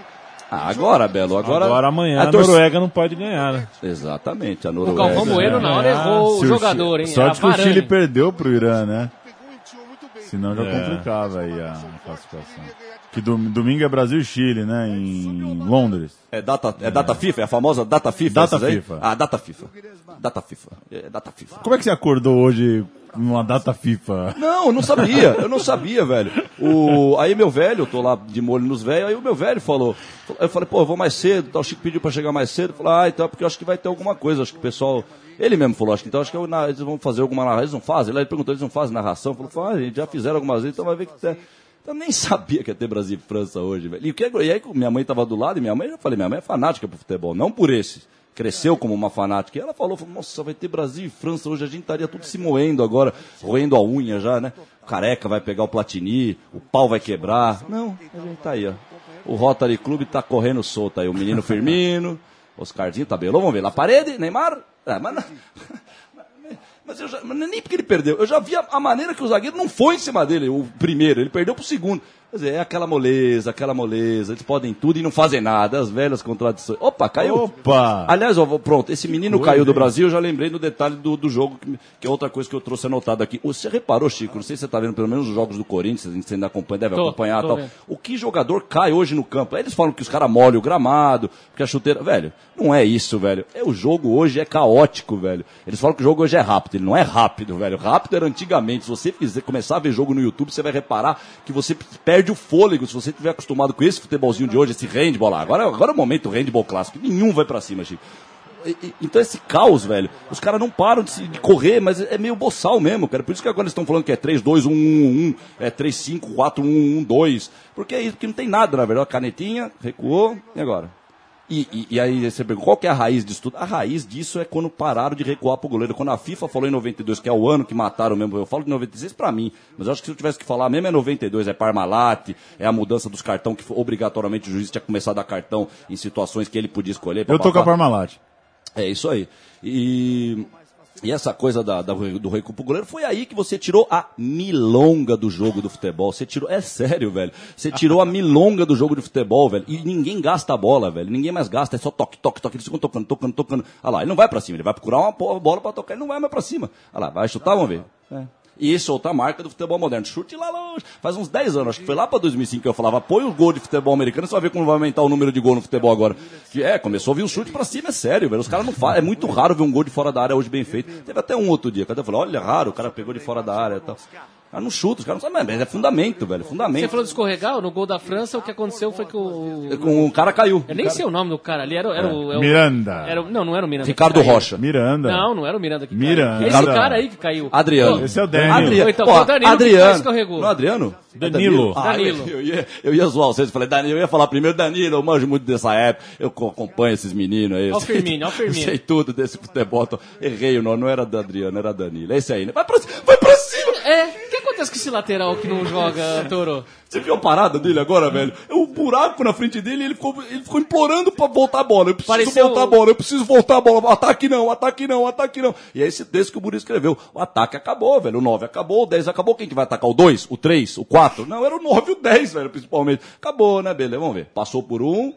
Ah, agora, Belo, agora. Agora amanhã a, torcida- Noruega não pode ganhar, né? Exatamente, a O Noruega. Galvão Bueno na hora errou o o jogador, hein? Sorte Era que o. Chile perdeu pro Irã, né? Pegou, iniciou muito bem. Senão já É. complicava aí a classificação. Que dom- domingo é Brasil e Chile, né? Em Londres. É data, é data FIFA? É a famosa data FIFA? Data? FIFA. Ah, data FIFA. Data FIFA. É data FIFA. Como é que você acordou hoje numa data FIFA? Não, eu não sabia, eu não sabia, velho. O, aí meu velho, eu tô lá de molho nos velhos, aí o meu velho falou. Eu falei, pô, eu vou mais cedo, o Chico pediu pra chegar mais cedo. Falei, ah, então é porque eu acho que vai ter alguma coisa, acho que o pessoal. Ele mesmo falou, acho que então acho que eu, na- eles vão fazer alguma narração. Eles não fazem? Ele perguntou, eles não fazem narração? Falei, ah, gente, já fizeram algumas vezes, então vai ver que. tem. Eu nem sabia que ia ter Brasil e França hoje, velho. E, que é- e aí minha mãe tava do lado, e minha mãe, eu falei, minha mãe é fanática pro futebol, não por esse. Cresceu como uma fanática. E ela falou, falou, nossa, vai ter Brasil e França hoje, a gente estaria tudo se moendo agora, roendo a unha já, né? O careca vai pegar o Platini, o pau vai quebrar. Não, a gente tá aí, ó. O Rotary Clube tá correndo solto aí. O menino Firmino, Oscarzinho, tabelou, vamos ver. Na parede, Neymar. É, mas, mas já, mas nem porque ele perdeu. Eu já vi a, a maneira que o zagueiro não foi em cima dele, o primeiro. Ele perdeu pro segundo. Quer dizer, é aquela moleza, aquela moleza. Eles podem tudo e não fazem nada. As velhas contradições. Opa, caiu. Opa! Aliás, ó, pronto, esse menino coisa, caiu do hein? Brasil, eu já lembrei do detalhe do, do jogo, que, que é outra coisa que eu trouxe anotado aqui. Você reparou, Chico, não sei se você está vendo pelo menos os jogos do Corinthians, você ainda acompanha, deve Tô, acompanhar tô tal. vendo. O que jogador cai hoje no campo? Aí eles falam que os caras molham o gramado, porque a chuteira. Velho, não é isso, velho. É, o jogo hoje é caótico, velho. Eles falam que o jogo hoje é rápido. Ele não é rápido, velho. Rápido era antigamente. Se você fizer, começar a ver jogo no YouTube, você vai reparar que você perde o fôlego. Se você estiver acostumado com esse futebolzinho de hoje, esse handball lá. Agora, agora é o momento do handball clássico. Nenhum vai pra cima, Chico. Então esse caos, velho, os caras não param de, se- de correr, mas é meio boçal mesmo, cara. Por isso que agora eles estão falando que é 3, 2, 1, 1, 1, é 3, 5, 4, 1, 1, 2. Porque é isso, porque não tem nada, na verdade. A canetinha, recuou, e agora? E, e- e aí você pergunta, qual que é a raiz disso tudo? A raiz disso é quando pararam de recuar pro goleiro. Quando a FIFA falou em 92, que é o ano que mataram mesmo, eu falo de 96 pra mim, mas eu acho que se eu tivesse que falar mesmo é 92, é Parmalat, é a mudança dos cartão, que obrigatoriamente o juiz tinha que começar a dar cartão em situações que ele podia escolher. Eu tô com a papapá. Parmalat. É isso aí. E, e essa coisa da, da- do recuo pro goleiro, foi aí que você tirou a milonga do jogo do futebol. Você tirou, é sério, velho. Você tirou a milonga do jogo de futebol, velho. E ninguém gasta a bola, velho. Ninguém mais gasta, é só toque, toque, toque. Eles ficam tocando, tocando, tocando. Olha lá, ele não vai pra cima, ele vai procurar uma bola pra tocar, ele não vai mais pra cima. Olha lá, vai chutar, vamos ver. É. E é outra marca do futebol moderno. Chute lá longe. Faz uns 10 anos, acho que foi lá pra 2005 que eu falava, põe o gol de futebol americano, você vai ver como vai aumentar o número de gol no futebol agora. Que é, começou a vir um chute pra cima, é sério, velho. Os caras não fazem. É muito raro ver um gol de fora da área hoje bem feito. Teve até um outro dia, que eu falei, olha, raro, o cara pegou de fora da área e tal. O cara não chuta, os caras não sabem, mas é fundamento, velho. Você Fundamento. falou de escorregar, no gol da França, o que aconteceu foi que o. Com o cara caiu. Eu nem sei o nome do cara ali, era, era, o, é o- Miranda. Era, não, não era o Miranda. Ricardo. Rocha. Miranda. Não, não era o Miranda que Miranda. caiu. Esse Ricardo- cara aí que caiu. Adriano. Pô, Esse é o Danilo. Adriano. Então, foi o Danilo que Adriano. escorregou. Não, Adriano? É Danilo. Ah, Danilo. Eu, eu ia, eu ia zoar vocês, falei, Danilo, eu ia falar primeiro Danilo, eu manjo muito dessa época, eu co- acompanho esses meninos aí. eu Ó o Firmino, ó o Firmino. eu Sei tudo desse futebol. Errei o nome, não era da Adriano, era Danilo. É esse aí, né? Vai pra, cima, vai pra! É, o que esse lateral que não joga, Toro? Você viu a parada dele agora, velho? É um buraco na frente dele e ele ficou, ele ficou implorando pra voltar a bola. Eu preciso Pareceu- voltar a bola, eu preciso voltar a bola. Ataque não, ataque não, ataque não. E é esse texto que o Buri escreveu. O ataque acabou, velho. O 9 acabou, o 10 acabou. Quem que vai atacar? O 2, o 3, o 4? Não, era o 9 e o 10, velho, principalmente. Acabou, né, beleza? Vamos ver. Passou por um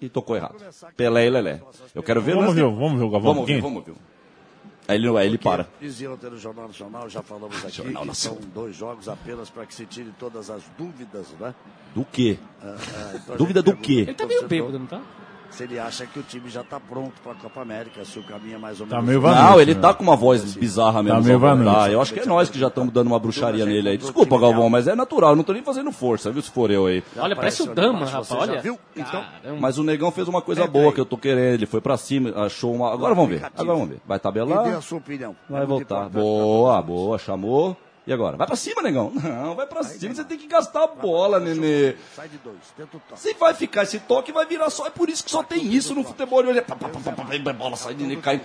e tocou errado. Pelé e Lelé. Eu quero ver... Vamos ver, vamos ver o Galvão um Vamos ver, vamos ver. Aí ele, aí ele para. Dizia ontem no Jornal Nacional, já falamos aqui, Jornal que Nacional. são dois jogos apenas para que se tire todas as dúvidas, né? Do quê? Ah, ah, então Dúvida do quê? Ele tá meio bêbado, não tá? Se ele acha que o time já está pronto para a Copa América, se o caminho é mais ou Tá menos... meio assim. Vanucci, Não, ele né? tá com uma voz bizarra mesmo. Tá meio. Tá, eu acho que é nós que já estamos dando uma bruxaria nele aí. Desculpa, Galvão, mas é natural. Eu não tô nem fazendo força, viu? Se for eu aí. Olha, parece o Dama, rapaz, olha. viu? Então. Mas o Negão fez uma coisa boa que eu tô querendo. Ele foi pra cima, achou uma. Agora vamos ver. Agora vamos ver. Vai e dê a tabelar, sua opinião. vai voltar. Boa, boa, chamou. E agora? Vai pra cima, Negão. Não, vai pra cima. Você tem que gastar a bola, nenê. Sai de dois, tenta o toque. Se vai ficar esse toque, vai virar só. É por isso que só tem isso no futebol. Ele olha, pá, pá, pá, pá, pá, pá, bola sai de cai.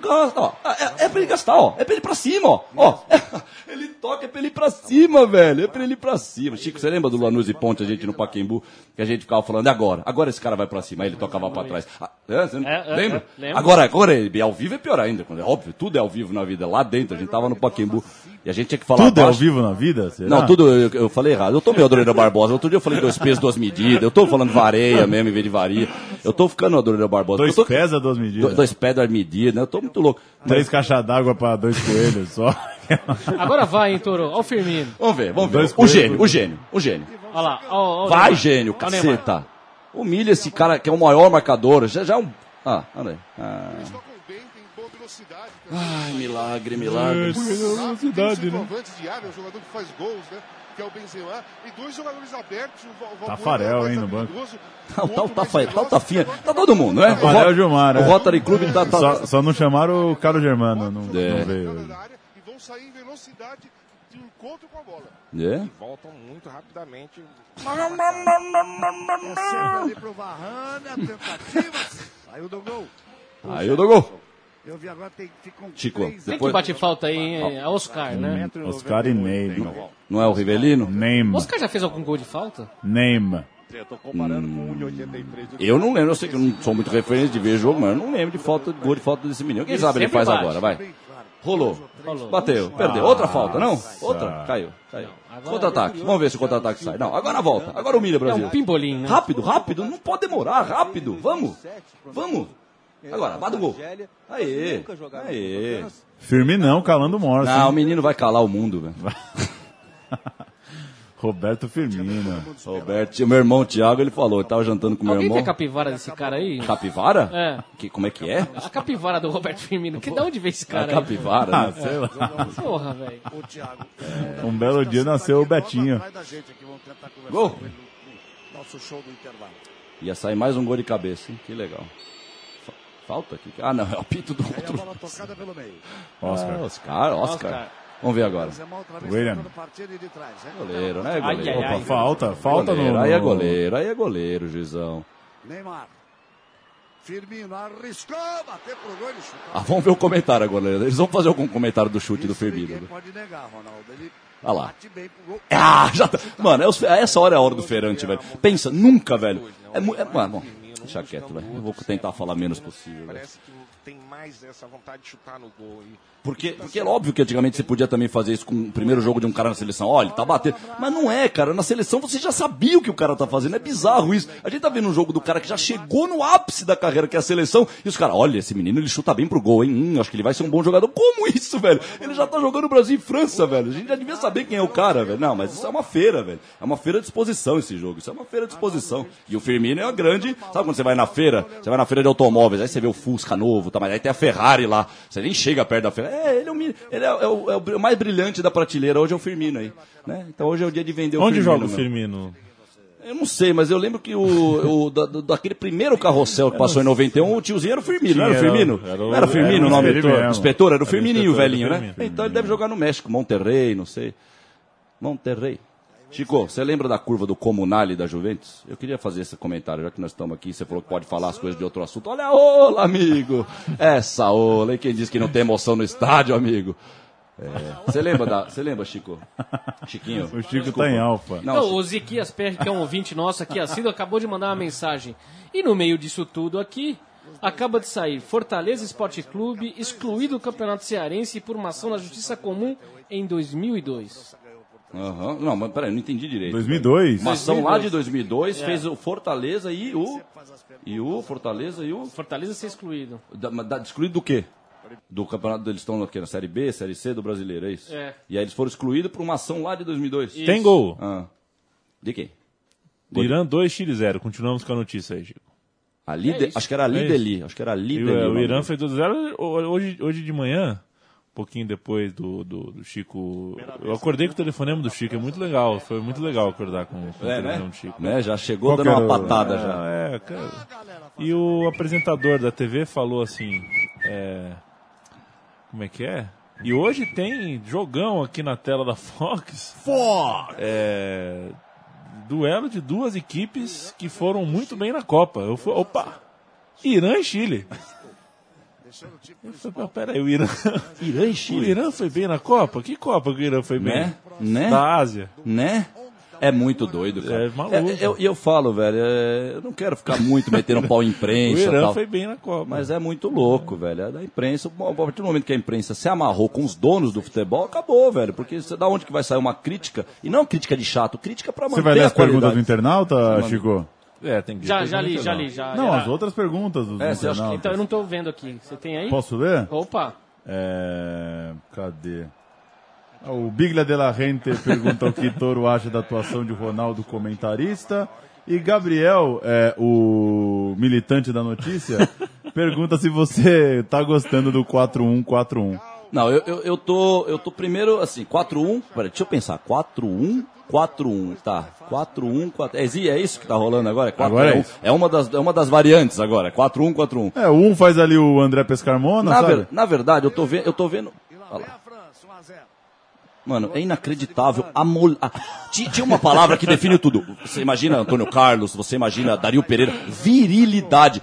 Gasta, ó. É, é pra ele gastar, ó. É pra ele ir pra cima, ó. ó. ele toca, é pra ele ir pra cima, velho. É pra ele ir pra cima. Chico, você lembra do Lanús e Ponte, a gente no Paquembu, que a gente ficava falando, e agora? Agora esse cara vai pra cima. Aí ele tocava pra trás. Ah, é, você não- É, é, lembra? é. Agora, agora, ele- ao vivo é pior ainda. É óbvio, tudo é ao vivo na vida. Lá dentro, a gente tava no Paquembu. E a gente tinha que falar Tudo é ao vivo na vida? Será? Não, tudo eu, eu falei errado. Eu tô meio Adoreira Barbosa. Outro dia eu falei dois pesos, duas medidas. Eu tô falando vareia mesmo em vez de varia. Eu tô ficando Adoreira Barbosa. Dois tô, pés a duas medidas. do- dois pés, duas medidas. né? Eu tô muito louco. Mas- Três caixas d'água pra dois coelhos só. Agora vai, hein, Toro. Ó o Firmino. Vamos ver, vamos ver. Dois O gênio, o gênio, o gênio. Olha lá. Ó, ó Vai, Neymar. gênio, Ó caceta. Humilha esse cara que é o maior marcador. Já, já é um. Ah, olha aí. Ah. Eles tocam bem, tem boa velocidade. também. Ai, milagre, milagre. Velocidade, um né? centroavante de área, um jogador que faz gols, né? Que é o Benzema. E dois jogadores abertos. O o Tafarel, é mais hein, no banco. habilidoso, Tá, o tá, outro tá, tá, tá, veloz. tá. Tá todo mundo, né? Tafarel Ro- e Gilmar, O é. Rotary Club tá. tá- Só, só não chamaram o Carlos Germano, não, É. não veio. E vão sair em velocidade de encontro com a bola. É? Voltam muito rapidamente. É sempre ali pro Varane, a tentativa. Saiu do gol. Aí eu dou gol. Eu vi agora, tem, ficam Chico, três... Quem que Depois- bate falta aí, hein? É Oscar, né? Oscar e Neymar. Não é o Rivelino? Neymar. Oscar já fez algum gol de falta? Neymar. Eu tô comparando com 1,83 do Eu não lembro, eu sei que eu não sou muito referente de ver jogo, mas eu não lembro de falta, gol de falta desse menino. Quem Ele sabe ele faz bate. agora, vai. Rolou. Bateu, perdeu. Ah, Outra falta, não? Outra? Caiu, caiu. Contra-ataque. Vamos ver se o contra-ataque sai. Não, agora volta. Agora humilha o É Brasil. um pimbolim, né? Rápido, rápido. Não pode demorar. Rápido. Vamos. Vamos. Agora, bate o gol. Aê. Aê. Firminão calando o Morse. Não, o menino vai calar o mundo, velho. Roberto Firmino. Roberto, meu irmão Thiago, ele falou, ele tava jantando com meu Alguém tem irmão. a capivara desse cara aí? Capivara? É. Que, como é que é? A capivara do Roberto Firmino. Que, da onde veio esse A cara aí? capivara, Ah, né? sei lá. Porra, velho. Um belo dia nasceu o Betinho. Tentar conversar Gol. com ele no nosso show do intervalo. Ia sair mais um gol de cabeça, hein? Que legal. Fa- Falta aqui? Ah, não, é o apito do a outro. bola tocada pelo meio. Oscar. Ah, Oscar, Oscar. Oscar. Vamos ver agora. Vez William. Goleiro, né? Goleiro. ai, ai. Opa, falta, falta goleiro. no... Aí é goleiro, aí é goleiro, juizão. Neymar. Firmino arriscou, bater pro gol e chutou. Ah, vamos ver o comentário agora. Eles vão fazer algum comentário do chute do Isso ninguém Firmino. né? pode negar, Ronaldo. Ele Olha lá. Ah, já tá. Mano, é os- essa hora é a hora do feirante, velho. Pensa, nunca, velho. É, mu- é, mano, bom, deixa quieto, velho. Eu vou tentar falar menos possível. Parece que tem mais essa vontade de chutar no gol. E Porque, porque é óbvio que antigamente você podia também fazer isso com o primeiro jogo de um cara na seleção. Olha, ele tá batendo. Mas não é, cara. Na seleção você já sabia o que o cara tá fazendo. É bizarro isso. A gente tá vendo um jogo do cara que já chegou no ápice da carreira, que é a seleção. E os caras, olha, esse menino ele chuta bem pro gol, hein? Hum, acho que ele vai ser um bom jogador. Como isso, velho? Ele já tá jogando Brasil e França, velho. A gente já devia saber quem é o cara, velho. Não, mas isso é uma feira, velho. É uma feira de exposição esse jogo. Isso é uma feira de exposição. E o Firmino é uma grande. Sabe quando você vai na feira? Você vai na feira de automóveis, aí você vê o Fusca novo, tá? Mas aí tem a Ferrari lá. Você nem chega perto da feira. É, ele é o, ele é, é o, é o mais brilhante da prateleira. Hoje é o Firmino aí. Né? Então hoje é o dia de vender o Onde Firmino. joga o. Firmino? Eu não sei, mas eu lembro que o, o da- daquele primeiro carrossel que passou em 91, o tiozinho era o Firmino, não era o Era- Firmino? era o- não era o Firmino era o nome? inspetor do inspetor, era o Era o Firmininho, o velhinho, né? Firmino. Então ele deve jogar no México, Monterrey, não sei. Monterrey. Chico, você lembra da curva do Comunale da Juventus? Eu queria fazer esse comentário, já que nós estamos aqui, você falou que pode falar as coisas de outro assunto. Olha a ola, amigo! Essa ola, e quem diz que não tem emoção no estádio, amigo? É. Você lembra da. Você lembra, Chico? Chiquinho? O Chico tá em alfa. Não, Então, o Ziquias Perry, que é um ouvinte nosso aqui, assíduo, acabou de mandar uma mensagem. E no meio disso tudo aqui, acaba de sair Fortaleza Esporte Clube, excluído do Campeonato Cearense por uma ação na Justiça Comum em 2002. Aham. Não, mas peraí, não entendi direito. 2002? Uma ação lá de 2002 É. fez o Fortaleza e o. E o Fortaleza e o. Fortaleza ser excluído. Da, mas da- excluído do quê? Do campeonato, eles estão aqui na Série B, Série C do brasileiro, é isso? É. E aí eles foram excluídos por uma ação lá de 2002. Tem gol. Ah. De quem? Irã 2, Chile 0. Continuamos com a notícia aí, Chico. Ali É de- isso. acho que era ali É deli. Acho que era ali o, deli. o nome Irã fez 2x0 hoje, hoje de manhã, pouquinho depois do, do, do Chico. Eu acordei com o telefonema do Chico, é muito legal. Foi muito legal acordar com, com o É, telefonema né? do Chico. né? Já chegou Qual dando uma o- patada Ah, já. é, cara. E o apresentador da TV falou assim: é, Como é que é? E hoje tem jogão aqui na tela da Fox. Fox! É, duelo de duas equipes que foram muito bem na Copa. Eu fui, opa! Irã e Chile. Eu falei, "Mas peraí, o Irã. Irã e O Chile. Irã foi bem na Copa? Que Copa que o Irã foi bem? Né? Né? Da Ásia. Né? É muito doido, cara. É maluco. É, eu, eu falo, velho, é, eu não quero ficar muito metendo pau em O imprensa e Irã tal. foi bem na Copa. Mas é muito louco, velho. É da imprensa. A partir do momento que a imprensa se amarrou com os donos do futebol, acabou, velho. Porque você- da onde que vai sair uma crítica? E não crítica de chato, crítica pra manter Você vai ler a as perguntas do internauta, Chico? É, tem que Já, já li, já li, já. Não, era- as outras perguntas dos É, você acha que- internautas. Então, eu não tô vendo aqui. Você tem aí? Posso ler? Opa! É... Cadê? Ah, O Biglia de la Rente pergunta o que Toro acha da atuação de Ronaldo comentarista. E Gabriel, é, o militante da notícia, pergunta se você tá gostando do 4-1-4-1. Não, eu, eu, eu tô. Eu tô primeiro assim, 4-1. Peraí, deixa eu pensar. 4-1, 4-1. Tá. 4-1, 4 É, é isso que tá rolando agora? É 4 Agora é 1. isso. É uma das, é uma das variantes agora. 4-1, 4-1. É, um faz ali o André Pescarmona, Na, sabe? ver- na verdade, eu tô vendo. Eu tô vendo. Olha lá. Mano, é inacreditável a mol... a- Ti- Tinha uma palavra que define tudo. Você imagina Antônio Carlos, você imagina Dario Pereira, virilidade.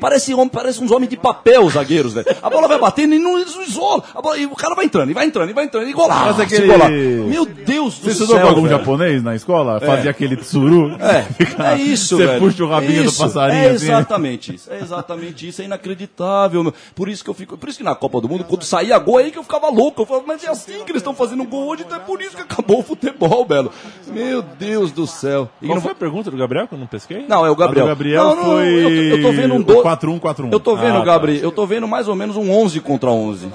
Parece, homem, parece uns homens de papel, os zagueiros, velho. A bola vai batendo e não, eles não isolam. A bola- e o cara vai entrando, e vai entrando, e vai entrando, e golaço, Faz aquele- golaço. Meu Deus do Você céu, estudou com algum velho. japonês na escola? É. Fazia aquele tsuru? É, Fica- é isso, Você velho. puxa o rabinho Isso, do passarinho É assim. exatamente isso. É exatamente isso. É inacreditável. meu. Por isso que eu fico. Por isso que na Copa do Mundo, quando saía gol, é aí que eu ficava louco. Eu falava, mas é assim que eles estão fazendo gol hoje, então é por isso que acabou o futebol, Belo. Meu Deus do céu. E Qual não foi a pergunta do Gabriel que eu não pesquei? Não, é o Gabriel. Do Gabriel Não, não, foi eu, tô- eu tô vendo um do... 4-1-4-1. Eu tô vendo, Ah, tá. Gabriel, eu tô vendo mais ou menos um 11 contra 11.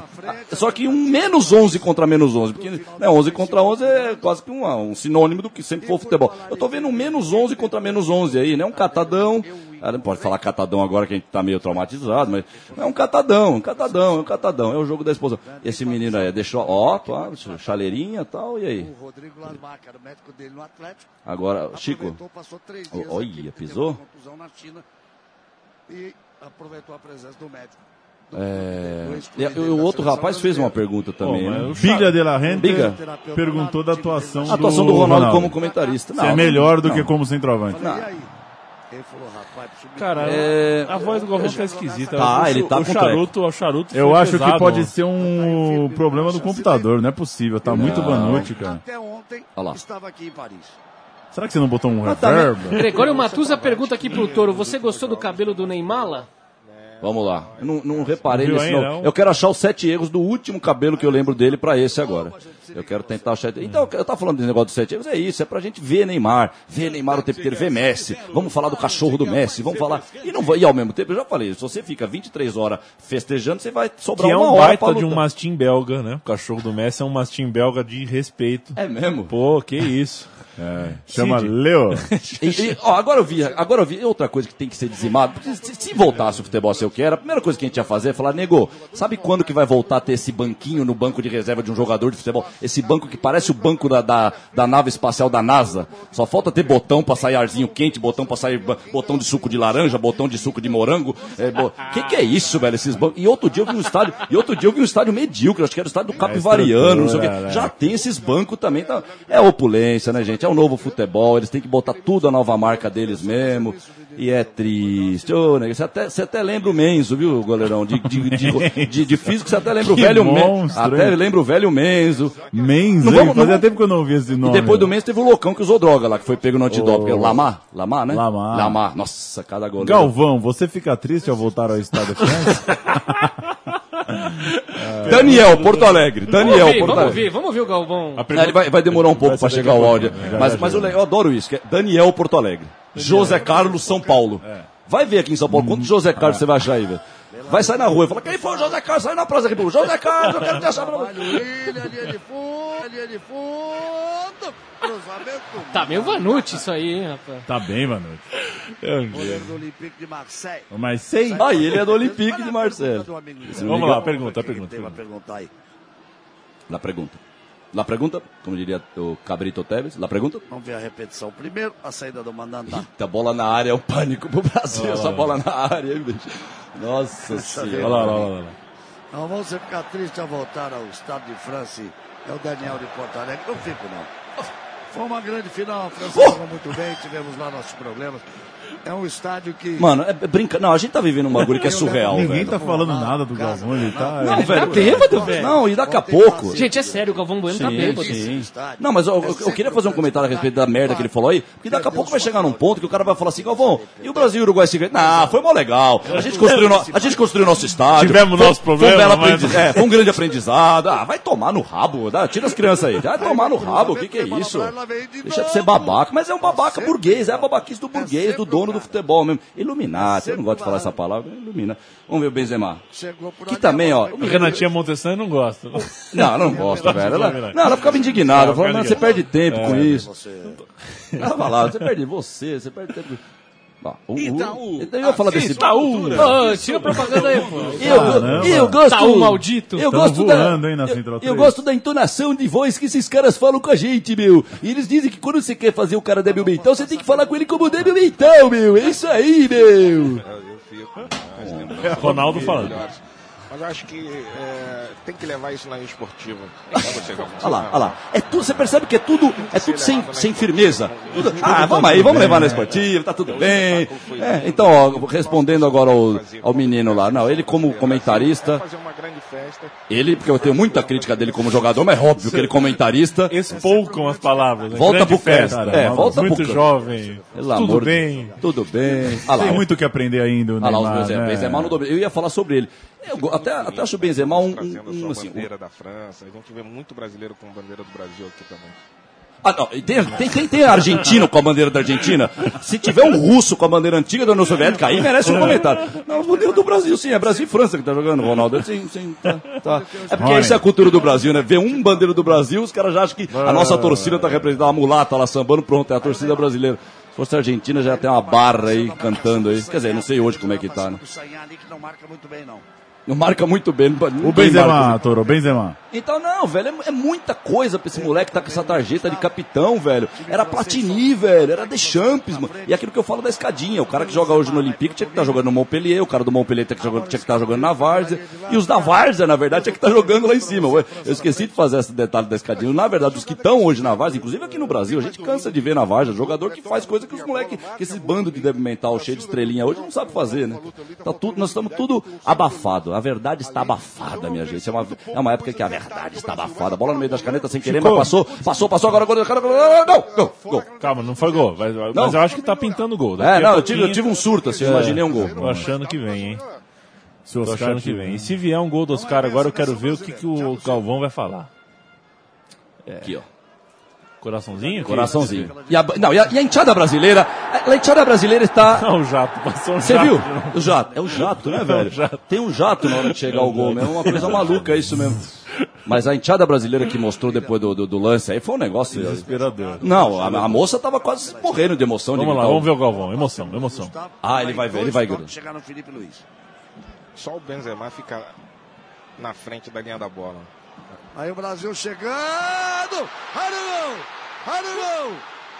Só que um menos 11 contra menos 11. Porque né, 11 contra 11 é quase que um, um sinônimo do que sempre for futebol. Eu tô vendo um menos 11 contra menos 11 aí, né? Um catadão. Ah, não pode falar catadão agora que a gente tá meio traumatizado, mas é um catadão, um catadão, é um catadão. É o jogo da esposa. Esse menino aí deixou, ó, pá, chaleirinha e tal, e aí? O Rodrigo Lasmar, que era o médico dele no Atlético. Agora, Chico, Aproveitou, passou três o- dias olha, pisou? na China e aproveitou a presença do médico. É, e, e o outro rapaz fez uma pergunta também. Pô, né? Biga de la Rente Biga. perguntou da atuação, A atuação do Ronaldo como comentarista. Se Não, é melhor do não. que como centroavante. E aí? Ele falou, rapaz, subir- Cara, É, a voz do Galvão tá esquisita. Tá, O ele tá o com charuto, o charuto Eu acho que pesado pode ontem. ser um problema do computador, não é possível. Tá muito Vanucci, cara. Até ontem Olha lá. estava aqui em Paris. Será que você não botou um reverb? Gregório Matusa pergunta aqui pro Toro: Você gostou do cabelo do Neymar? Vamos lá. Eu não, não reparei Não nesse ainda, não. não? Eu quero achar os sete erros do último cabelo que eu lembro dele pra esse agora. Eu quero tentar achar. Então, eu tava falando desse negócio dos sete erros, é isso, é pra gente ver Neymar, ver Neymar o tempo inteiro, ver Messi. Vamos falar do cachorro do Messi, vamos falar. E não vai, e ao mesmo tempo, eu já falei, se você fica 23 horas festejando, você vai sobrar Que é uma um hora baita de um mastim belga, né? O cachorro do Messi é um mastim belga de respeito. É mesmo? Pô, que isso. É, chama Cid. Leo. E- ó, agora eu vi, agora eu vi outra coisa que tem que ser dizimado. Porque se, se voltasse o futebol a ser o que era, a primeira coisa que a gente ia fazer é falar, nego, sabe quando que vai voltar a ter esse banquinho no banco de reserva de um jogador de futebol? Esse banco que parece o banco da, da, da nave espacial da NASA. Só falta ter botão pra sair arzinho quente, botão pra sair botão de suco de laranja, botão de suco de morango. É, bo... Que que é isso, velho, esses bancos? E outro dia eu vi um estádio, e outro dia eu vi um estádio medíocre, acho que era o estádio do Capivariano, não sei o quê. Já tem esses bancos também. Tá... É opulência, né, gente? É o novo futebol. Eles têm que botar tudo a nova marca deles mesmo. E é triste. Ô, você, até, você até lembra o Menzo, viu, goleirão? De, de, de, de- de físico, você até lembra o velho Menzo. Até lembra o velho Menzo. Menzo, Não vamos- não Fazia tempo que eu não ouvi esse E nome. depois do Menzo teve o loucão que usou droga lá, que foi pego no antidoping. Ô. Lamar? Lamar, né? Lamar. Lamar. Nossa, cada goleiro. Galvão, você fica triste ao voltar ao Estado de France? Daniel, Porto Alegre. Vamos Daniel, ouvir, Porto vamos Alegre. ouvir, vamos ouvir o Galvão. É, pergunta- ele vai, vai demorar um pouco ser chegar daqui o a áudio. já, Mas, mas legal, eu adoro isso, que é Daniel Porto Alegre. José Carlos, São Paulo. Vai ver aqui em São Paulo quanto José Carlos você vai achar aí, velho. Vai sair na rua e fala, quem foi o José Carlos? Sai na Praça República. José Carlos, eu quero te achar pra você. Trabalho ele, linha de fundo, linha de fundo, cruzamento. Tá meio Vanucci isso aí, hein, rapaz. tá bem, mano. Goleiro do Olympique de Marseille. Mas sei. Ah, e ele é do Olympique de Marcelo. Vamos lá, pergunta, pergunta. Tem pergunta aí. La pergunta. La pergunta, como diria o Cabrito Teves, La pergunta. Vamos ver a repetição. Primeiro, a saída do Mandandá. Eita, bola na área é um pânico pro Brasil, essa bola na área, hein, bicho. Nossa senhora. Olha lá, olha lá, olha lá. Não vamos ficar triste ao voltar ao estado de França. É o Daniel de Porto Alegre. Não fico, não. Foi uma grande final. A França jogou muito bem. Tivemos lá nossos problemas. É um estádio que. Mano, é, é brinca... Não, a gente tá vivendo um bagulho que é surreal, Ninguém velho. tá falando nada do Galvão, ele tá... Não, Tá velho. bêbado, velho. Não, e daqui a pouco. Gente, é sério, o Galvão Bueno tá Sim, bêbado. sim. Não, mas eu, eu- eu queria fazer um comentário a respeito da merda que ele falou aí, porque daqui a pouco vai chegar num ponto que o cara vai falar assim, Galvão, e o Brasil e o Uruguai se Não, foi mó legal. A gente construiu, no- a gente construiu nosso estádio. Tivemos Foi- nosso foi um problema, belo mas- aprendi- é, foi um grande aprendizado. Ah, vai tomar no rabo. dá, tira as crianças aí. Vai tomar no rabo. O que, que é isso? Deixa de ser babaca. Mas é um babaca burguês. É a babaquice do burguês, do dono do futebol mesmo. Iluminati. Eu não gosto de falar essa palavra. Ilumina. Vamos ver o Benzema. Chegou por Que também, ó. A Renatinha Montessan não gosta. Não, ela não gosta, velho. Ela, não, ela ficava indignada. Ela falava, "Mano, você perde tempo com isso. Ela falava, você perde você, você perde tempo. O- o- Itaú. Então eu ia falar desse Itaú. Ô, tira a propaganda aí, pô. Eu, eu gosto. Itaú maldito. Eu gosto da. voando, hein, na eu, eu 3. gosto da entonação de voz que esses caras falam com a gente, meu. E eles dizem que quando você quer fazer o cara débil mental, você tem que falar com ele como débil mental, meu. É isso aí, meu. Ronaldo falando. Mas eu acho que é, tem que levar isso na esportiva. Olha lá, olha lá. É tudo, você percebe que é tudo, é tudo sem, sem firmeza. Tudo, ah, vamos aí, vamos levar na esportiva, tá tudo bem. É, então, ó, respondendo agora ao, ao menino lá. Não, ele como comentarista, ele, porque eu tenho muita crítica dele como jogador, mas é óbvio que ele comentarista. Espolcam as palavras. né? Volta pro festa. É, volta Muito pro jovem. Pelo Tudo bem. Tudo bem. Tem muito o que aprender ainda, Olha lá os Neymar, Benzema. né? Benzema no. Eu ia falar sobre ele. Eu até, até acho o Benzema um, um, a um, assim, bandeira da França. A gente vê muito brasileiro com bandeira do Brasil aqui também. Ah, não, tem, tem, tem, tem argentino com a bandeira da Argentina. Se tiver um russo com a bandeira antiga da União Soviética, aí merece um comentário. Não, a bandeira do Brasil, sim, é Brasil e França que tá jogando, Ronaldo. Sim, sim, tá. tá. É porque essa é a cultura do Brasil, né? Ver um bandeira do Brasil, os caras já acham que a nossa torcida tá representando uma mulata lá sambando, pronto, é a torcida brasileira. Se fosse a Argentina, já tem uma barra aí cantando aí. Quer dizer, não sei hoje como é que tá, né? O que não marca muito bem, não. Não marca muito bem. O Benzema, Toro, o Benzema. então, não, velho, é, é muita coisa pra esse moleque tá com essa tarjeta de capitão, velho. Era Platini, velho, era Deschamps, mano. E aquilo que eu falo da escadinha, o cara que joga hoje no Olympique tinha que estar jogando no Montpellier, o cara do Montpellier tinha que que estar jogando na Várzea, e os da Várzea, na verdade, tinha que estar jogando lá em cima. Eu esqueci de fazer esse detalhe da escadinha. Na verdade, os que estão hoje na Várzea, inclusive aqui no Brasil, a gente cansa de ver na Várzea, jogador que faz coisa que os moleques, que esse bando de débil mental cheio de estrelinha hoje não sabe fazer, né? Tá tudo, nós estamos tudo abafado. A verdade está abafada, minha gente. É uma, é uma época que a verdade está abafada. Bola no meio das canetas sem querer, mas passou, passou, passou, agora, agora, agora, agora, gol, gol, gol. Calma, não foi gol. Mas, mas Não? eu acho que tá pintando gol. É, não, eu tive, eu tive um surto, assim, eu imaginei um gol. Tô achando que vem, hein? Se Oscar achando que vem. E se vier um gol dos caras agora, eu quero ver o que, que o Galvão vai falar. Aqui, ó. Coraçãozinho? Coraçãozinho. E a, não, e a, e a enteada brasileira, a, a enteada brasileira está... Não, o jato. Passou um Você jato viu? de. O jato. É o jato, né, velho? jato. Tem um jato na hora de chegar o gol mesmo. É uma coisa maluca, é isso mesmo. Mas a enteada brasileira que mostrou depois do, do, do lance aí foi um negócio. Desesperador. Não, a, a moça tava quase morrendo de emoção. de Vamos lá, gritar o- vamos ver o Galvão. Emoção, emoção. Ah, ele vai ver, ele vai chegar no Felipe Luiz. Só o Benzema fica na frente da linha da bola. Aí o Brasil chegando! Olha o gol! Olha o gol!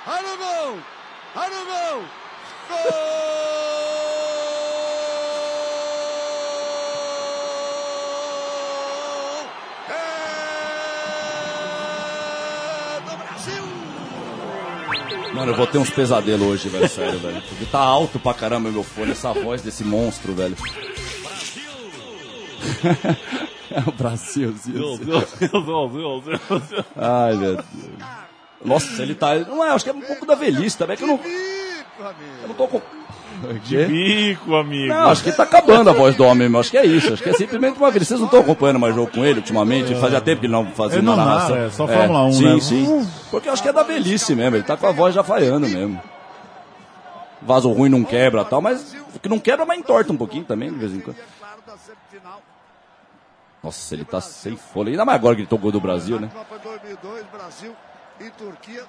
Olha o gol! Olha o gol! Gol! É do Brasil! Mano, eu vou ter uns pesadelos hoje, velho, sério, velho. Porque tá alto pra caramba meu fone, essa voz desse monstro, velho. é o Brasil, Ai, meu Deus. Nossa, ele tá. Não é, acho que é um pouco da velhice também, que eu não. Eu não tô com. De bico, amigo. Não, acho que tá acabando a voz do homem, meu. Acho que é isso. Acho que é simplesmente uma velhice. Vocês não estão acompanhando mais jogo com ele ultimamente? Fazia tempo que ele não fazia Ele uma não narra, é só Fórmula 1, sim, né? Sim, Porque eu acho que é da velhice mesmo. Ele tá com a voz já falhando mesmo. Vaso ruim não quebra e tal, mas o que não quebra, mas entorta um pouquinho também, de vez em quando. Nossa, ele tá sem fôlego. Ainda mais agora que ele tocou do Brasil, né? Copa 2002, Brasil e Turquia,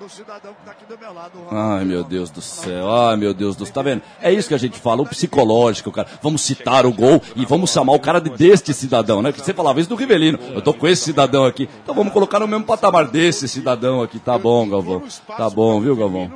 do cidadão que tá aqui do meu lado. Ai, meu Deus do céu. Ai, meu Deus do céu. Tá vendo? É isso que a gente fala, o psicológico, cara. Vamos citar o gol e vamos chamar o cara de- deste cidadão, né? Porque você falava isso do Rivelino. Eu tô com esse cidadão aqui. Então vamos colocar no mesmo patamar desse cidadão aqui. Tá bom, Galvão. Tá bom, viu, Galvão?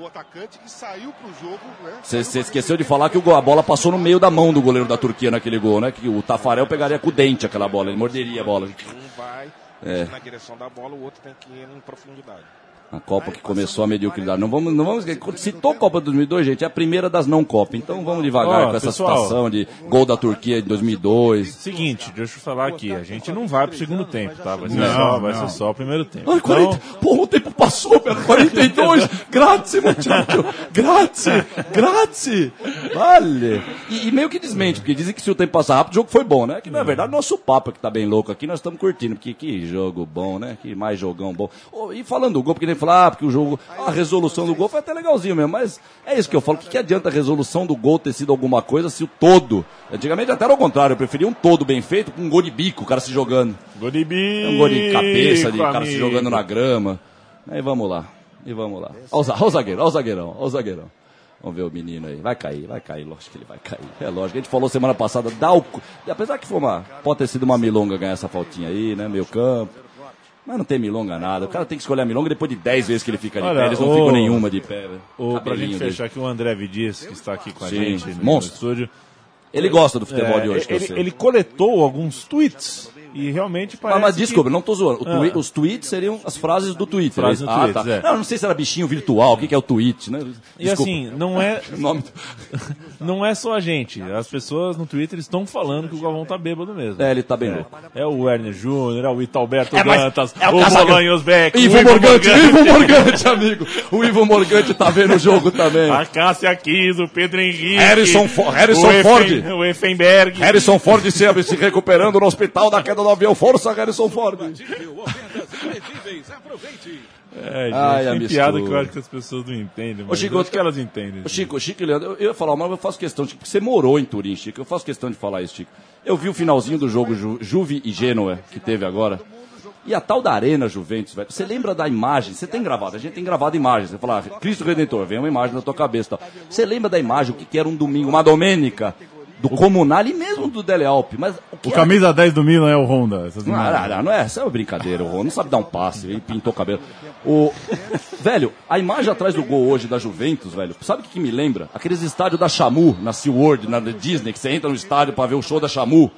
O, atacante que saiu pro jogo, né? Você esqueceu de falar que o a bola passou no meio da mão do goleiro da Turquia naquele gol, né? Que o Tafarel pegaria com o dente aquela bola, ele morderia a bola. Um vai É. na direção da bola, o outro tem que ir em profundidade. A Copa que começou a mediocridade. Não vamos, não vamos esquecer. Citou a Copa de 2002, gente, é a primeira das não Copa. Então vamos devagar Ó, com essa pessoal. situação de gol da Turquia de 2002. Seguinte, deixa eu falar aqui. A gente não vai pro segundo tempo, tá? Vai ser, Não, só, vai não. ser só o primeiro tempo. Ai, Então, 40, porra, o tempo passou, velho. 42. grazie, muchacho. Grazie, grazie. Vale. E, e meio que desmente, porque dizem que se o tempo passar rápido, o jogo foi bom, né? Que na verdade nosso papo é que tá bem louco aqui, nós estamos curtindo, porque que jogo bom, né? Que mais jogão bom. Ô, e falando do gol, porque nem falar, ah, porque o jogo, a resolução do gol foi até legalzinho mesmo, mas é isso que eu falo. O que, que adianta a resolução do gol ter sido alguma coisa se o todo. Antigamente até era o contrário, eu preferia um todo bem feito com um gol de bico, o cara se jogando. gol de bico, Um gol de cabeça, de cara se jogando na grama. Aí vamos lá. E vamos lá. Olha o o zagueiro, olha o zagueirão, olha o zagueirão. Vamos ver o menino aí. Vai cair, vai cair, lógico que ele vai cair. É lógico. A gente falou semana passada, dá o. Apesar que foi uma. Pode ter sido uma milonga ganhar essa faltinha aí, né? Meio campo. Mas não tem milonga nada. O cara tem que escolher a milonga depois de 10 vezes que ele fica de Olha, pé. Eles não ô- ficam nenhuma de pé, velho. Ô, pra gente fechar aqui, o André Vidias, que está aqui com a Sim, gente no, monstro. estúdio. Ele gosta do futebol É, de hoje, ele, ele coletou alguns tweets e realmente Mas, parece mas que- desculpa, não tô zoando. O Ah. twi- Os tweets seriam as frases do Twitter. Frases isso? Twitter, ah, tá. é. Não, não sei se era bichinho virtual, o que, que é o tweet, né? E assim, não é, nome não é só a gente. As pessoas no Twitter estão falando que o Galvão tá bêbado mesmo. É, ele tá bem É. louco. É o Werner Júnior, é o Italberto É, mas Dantas, é o o Beck, Ivo o Morgante, Ivo Morgante, amigo. O Ivo Morgante tá vendo o jogo também. a Cássia Kiss, o Pedro Henrique, Harrison Fo- Harrison o Ford. o Effenberg. Harrison Ford se, se recuperando no hospital da queda do avião. Força, Harrison Ford. É, gente, Ai, tem mistura. piada que eu acho que as pessoas não entendem, mas Chico, eu acho que elas entendem. Ô, Chico, Chico e Leandro, eu, eu ia falar, mas eu faço questão de. Porque você morou em Turim, Chico. Eu faço questão de falar isso, Chico. Eu vi o finalzinho do jogo Ju, Juve e Genoa, que teve agora. E a tal da Arena Juventus, velho. Você lembra da imagem? Você tem gravado, a gente tem gravado imagens. Você fala, ah, Cristo Redentor, vem uma imagem na tua cabeça. e Tal. Você lembra da imagem, o que, que era um domingo, uma domênica, do Comunal e mesmo do Dele Alpe. Mas o O era- camisa 10 do Milan é o Honda. Essas Não, imagens. não, não, não é, isso é uma brincadeira, o Ron não sabe dar um passe, ele pintou o cabelo. O... velho, a imagem atrás do gol hoje da Juventus, velho, sabe o que, que me lembra? Aqueles estádios da Chamu, na SeaWorld, na Disney, que você entra no estádio pra ver o show da Chamu.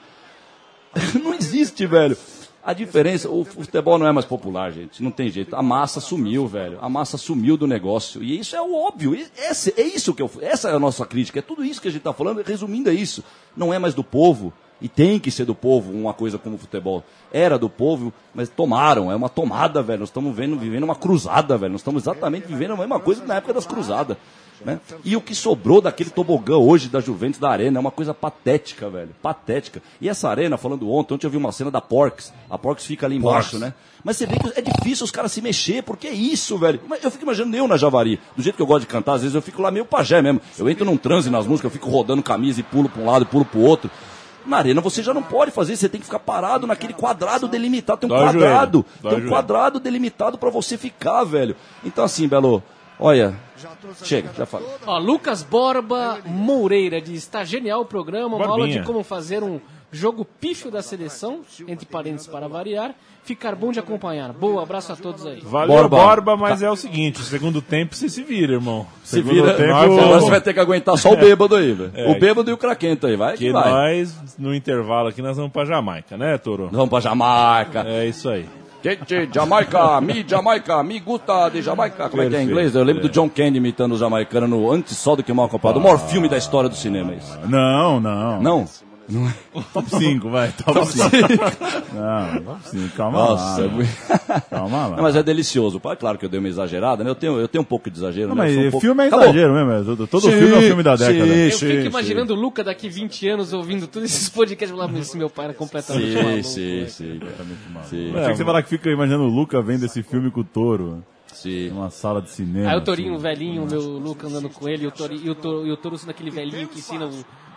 não existe, velho. A diferença, o futebol não é mais popular, gente. Não tem jeito. A massa sumiu, velho. A massa sumiu do negócio. E isso é o óbvio. Esse, é isso que eu, essa é a nossa crítica. É tudo isso que a gente tá falando. Resumindo, é isso. Não é mais do povo. E tem que ser do povo uma coisa como o futebol. Era do povo, mas tomaram. É uma tomada, velho. Nós estamos vendo, vivendo uma cruzada, velho. Nós estamos exatamente vivendo a mesma coisa que na época das cruzadas. Né? E o que sobrou daquele tobogã hoje da Juventus da Arena é uma coisa patética, velho. Patética. E essa arena, falando ontem, ontem eu vi uma cena da Porks. A Porks fica ali embaixo, Porks. né? Mas você vê que é difícil os caras se mexer, porque é isso, velho. Eu fico imaginando eu na Javari. Do jeito que eu gosto de cantar, às vezes eu fico lá meio pajé mesmo. Eu entro num transe nas músicas, eu fico rodando camisa e pulo pra um lado e pulo pro outro. Na arena você já não pode fazer, você tem que ficar parado naquele quadrado delimitado. Tem um quadrado, tem um joelho. quadrado delimitado pra você ficar, velho. Então assim, Belo, olha, chega, já falei. Ó, Lucas Borba Moreira diz: está genial o programa, uma aula de como fazer um jogo pífio da seleção, entre parênteses para variar, ficar bom de acompanhar. Boa, abraço a todos aí. Valeu, Borba. Borba, mas é o seguinte, o segundo tempo você se vira, irmão. Se Segundo vira, tempo, agora você vai ter que aguentar só o bêbado aí, velho. É. o bêbado e o craquento aí, vai que, que vai. nós, no intervalo aqui, nós vamos pra Jamaica, né, Toro? Vamos pra Jamaica. É isso aí. Gente, Jamaica, mi Jamaica, mi gusta de Jamaica. Como é que é em inglês? Eu lembro do John Candy imitando o jamaicano no Antes Só do que Mal Comprado. O maior filme da história do cinema, é isso. Não, não. Não? Top 5, vai. Top 5. Não, top 5. Calma Nossa, lá. é né? muito- Calma lá. Não, mas é delicioso. Claro que eu dei uma exagerada, né? Eu tenho, eu tenho um pouco de exagero, Não, né? Eu mas um pouco- filme é Acabou. exagero mesmo. é Todo, todo Sim, filme é um filme da sim, década. Eu sim, fico sim. imaginando o Luca daqui 20 anos ouvindo todos esses podcasts lá, esse meu pai era completamente Sim, maluco. sim, né? sim. Eu Sim, achei que você falar que fica imaginando o Luca vendo esse filme com o Toro. sim. Numa sala de cinema. Aí o Torinho, o assim. velhinho, o meu Luca andando com ele, e o Torinho, e o Toro, e o Toro sendo aquele velhinho que ensina o,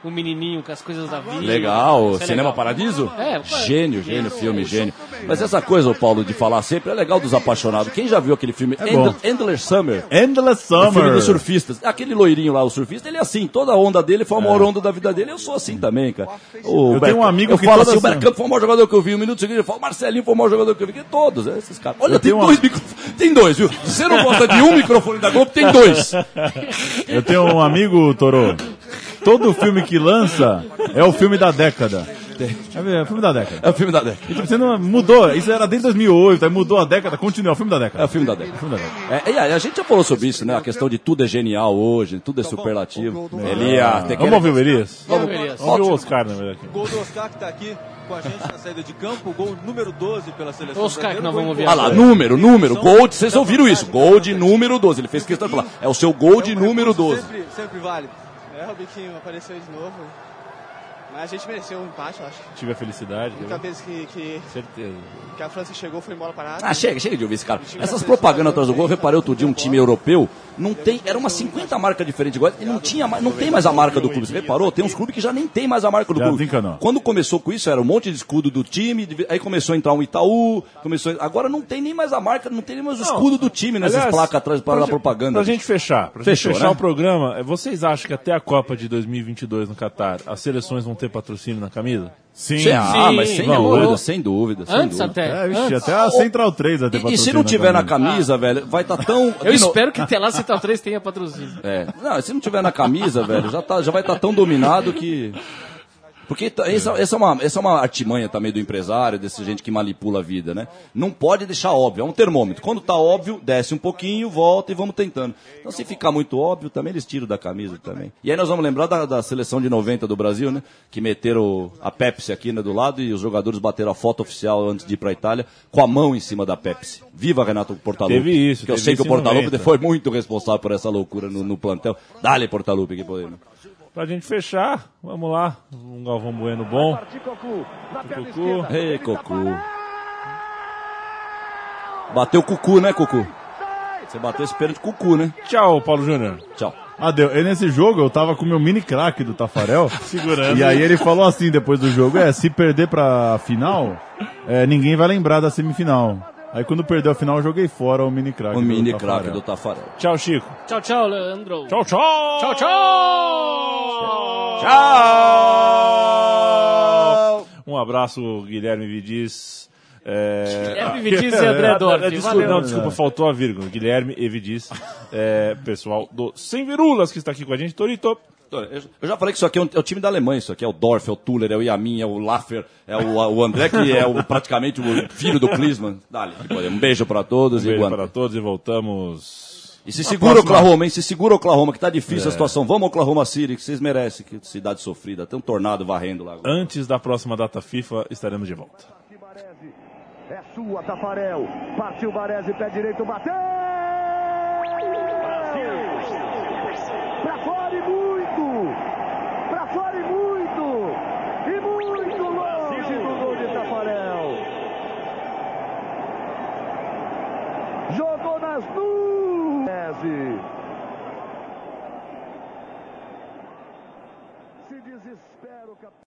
o menininho com as coisas da vida. Legal, Isso é Cinema legal. Paradiso? É, Gênio, gênio, filme, gênio. Mas essa coisa, Paulo, de falar sempre, é legal dos apaixonados. Quem já viu aquele filme É. End- Endless Summer? Endless O Summer. filme dos surfistas. Aquele loirinho lá, o surfista, ele é assim. Toda a onda dele foi a maior onda da vida dele. Eu sou assim também, cara. O Eu tenho um amigo eu que falo toda assim, o Bergkamp foi o maior jogador que eu vi. Um minuto seguinte, ele fala, o Marcelinho foi o maior jogador que eu vi. Todos, é, esses caras. Olha, Eu tem dois uma- microfones. Tem dois, viu? Se você não gosta de um microfone da Globo, tem dois. Eu tenho um amigo, Toro. Todo filme que lança é o filme da década. É o filme da década. É o filme da década. E tipo, você não mudou, isso era desde 2008, aí mudou a década, continua, é o filme da década. É o filme da década. É filme da década. É, e a, a gente já falou sobre isso, né? A questão de tudo é genial hoje, tudo é superlativo. Que- Vamos ouvir o Elias? Vamos, ouvir o Oscar, na verdade. O gol do Oscar que está aqui com a gente na saída de campo, o gol número 12 pela seleção Oscar que nós vamos ver Ah lá, número, número, gol de, vocês ouviram isso, gol de número 12, ele fez questão de falar, é o seu gol de É número recurso 12. Sempre, sempre válido. É, o biquinho apareceu de novo. Mas a gente mereceu um empate, eu acho. Tive a felicidade. A única vez que, que, Certeza. que a França chegou foi em bola parada. Ah, chega, chega de ouvir esse cara. Essas propagandas atrás do gol, eu reparei outro dia um time europeu, não tem, era umas 50 marcas diferentes iguais, e não tinha, não tem mais a marca do clube. Você reparou? Tem uns clubes que já nem tem mais a marca do clube. Quando começou com isso, era um monte de escudo do time, aí começou a entrar um Itaú, começou, agora não tem nem mais a marca, não tem nem mais o escudo do time nessas Aliás, placas atrás para a propaganda. Pra gente fechar, pra Fechou, gente fechar né? o programa, vocês acham que até a Copa de 2022 no Catar as seleções vão ter ter patrocínio na camisa? Sim. Sim, ah, mas sem dúvida, vamos. sem dúvida. sem Antes dúvida. até. É, vixe, Antes. até a Central 3 vai ter E, e se patrocínio não tiver na camisa. camisa, velho, vai estar tão. Eu espero que até lá Central 3 tenha patrocínio. É. Não, se não tiver na camisa, velho, já, tá, já vai estar tão dominado que. Porque tá- essa, essa, é uma, essa é uma artimanha também do empresário, desse gente que manipula a vida, né? Não pode deixar óbvio, é um termômetro. Quando tá óbvio, desce um pouquinho, volta e vamos tentando. Então se ficar muito óbvio, também eles tiram da camisa também. E aí nós vamos lembrar da, da seleção de 90 do Brasil, né? Que meteram a Pepsi aqui né, do lado e os jogadores bateram a foto oficial antes de ir pra Itália com a mão em cima da Pepsi. Viva Renato Portaluppi. Teve isso, Que eu sei que o Portaluppi 90. foi muito responsável por essa loucura no, no plantel. Dale Portaluppi que podemos. Pra gente fechar, vamos lá. Um Galvão Bueno bom. Cucu. Ei, Cocu. Bateu Cucu, né, Cucu? Você bateu esse pênalti Cucu, né? Tchau, Paulo Júnior. Tchau. Adeu. E nesse jogo eu tava com o meu mini craque do Tafarel. Segurando. E aí ele falou assim depois do jogo: é, se perder pra final, é, ninguém vai lembrar da semifinal. Aí quando perdeu a final, eu joguei fora o mini craque. O do mini Tafarel. craque do Tafarel. Tchau, Chico. Tchau, tchau, Leandro. Tchau, tchau. Tchau, tchau. Tchau! Um abraço, Guilherme Vidiz. É... Guilherme Vidiz e André Dorf. Desculpa, Valeu. não, desculpa, faltou a vírgula. Guilherme Evidiz, é, pessoal do Sem Virulas que está aqui com a gente. Torito. Eu já falei que isso aqui é, um- é o time da Alemanha, isso aqui é o Dorf, é o Tuller, é o Yamin, é o Laffer, é o, o André, que é o, praticamente o filho do Klinsmann. Que podemos. um beijo pra todos Um e beijo para todos e voltamos. E se segura próxima- Oklahoma, hein? Se segura Oklahoma, que tá difícil É. a situação. Vamos Oklahoma City, que vocês merecem, que cidade sofrida. Tem um tornado varrendo lá agora. Antes da próxima data FIFA, estaremos de volta. É sua, Tafarel. Partiu Baresi, pé direito, bateu! Pra fora e muito! Pra fora e muito! E muito longe do gol de Tafarel! Jogou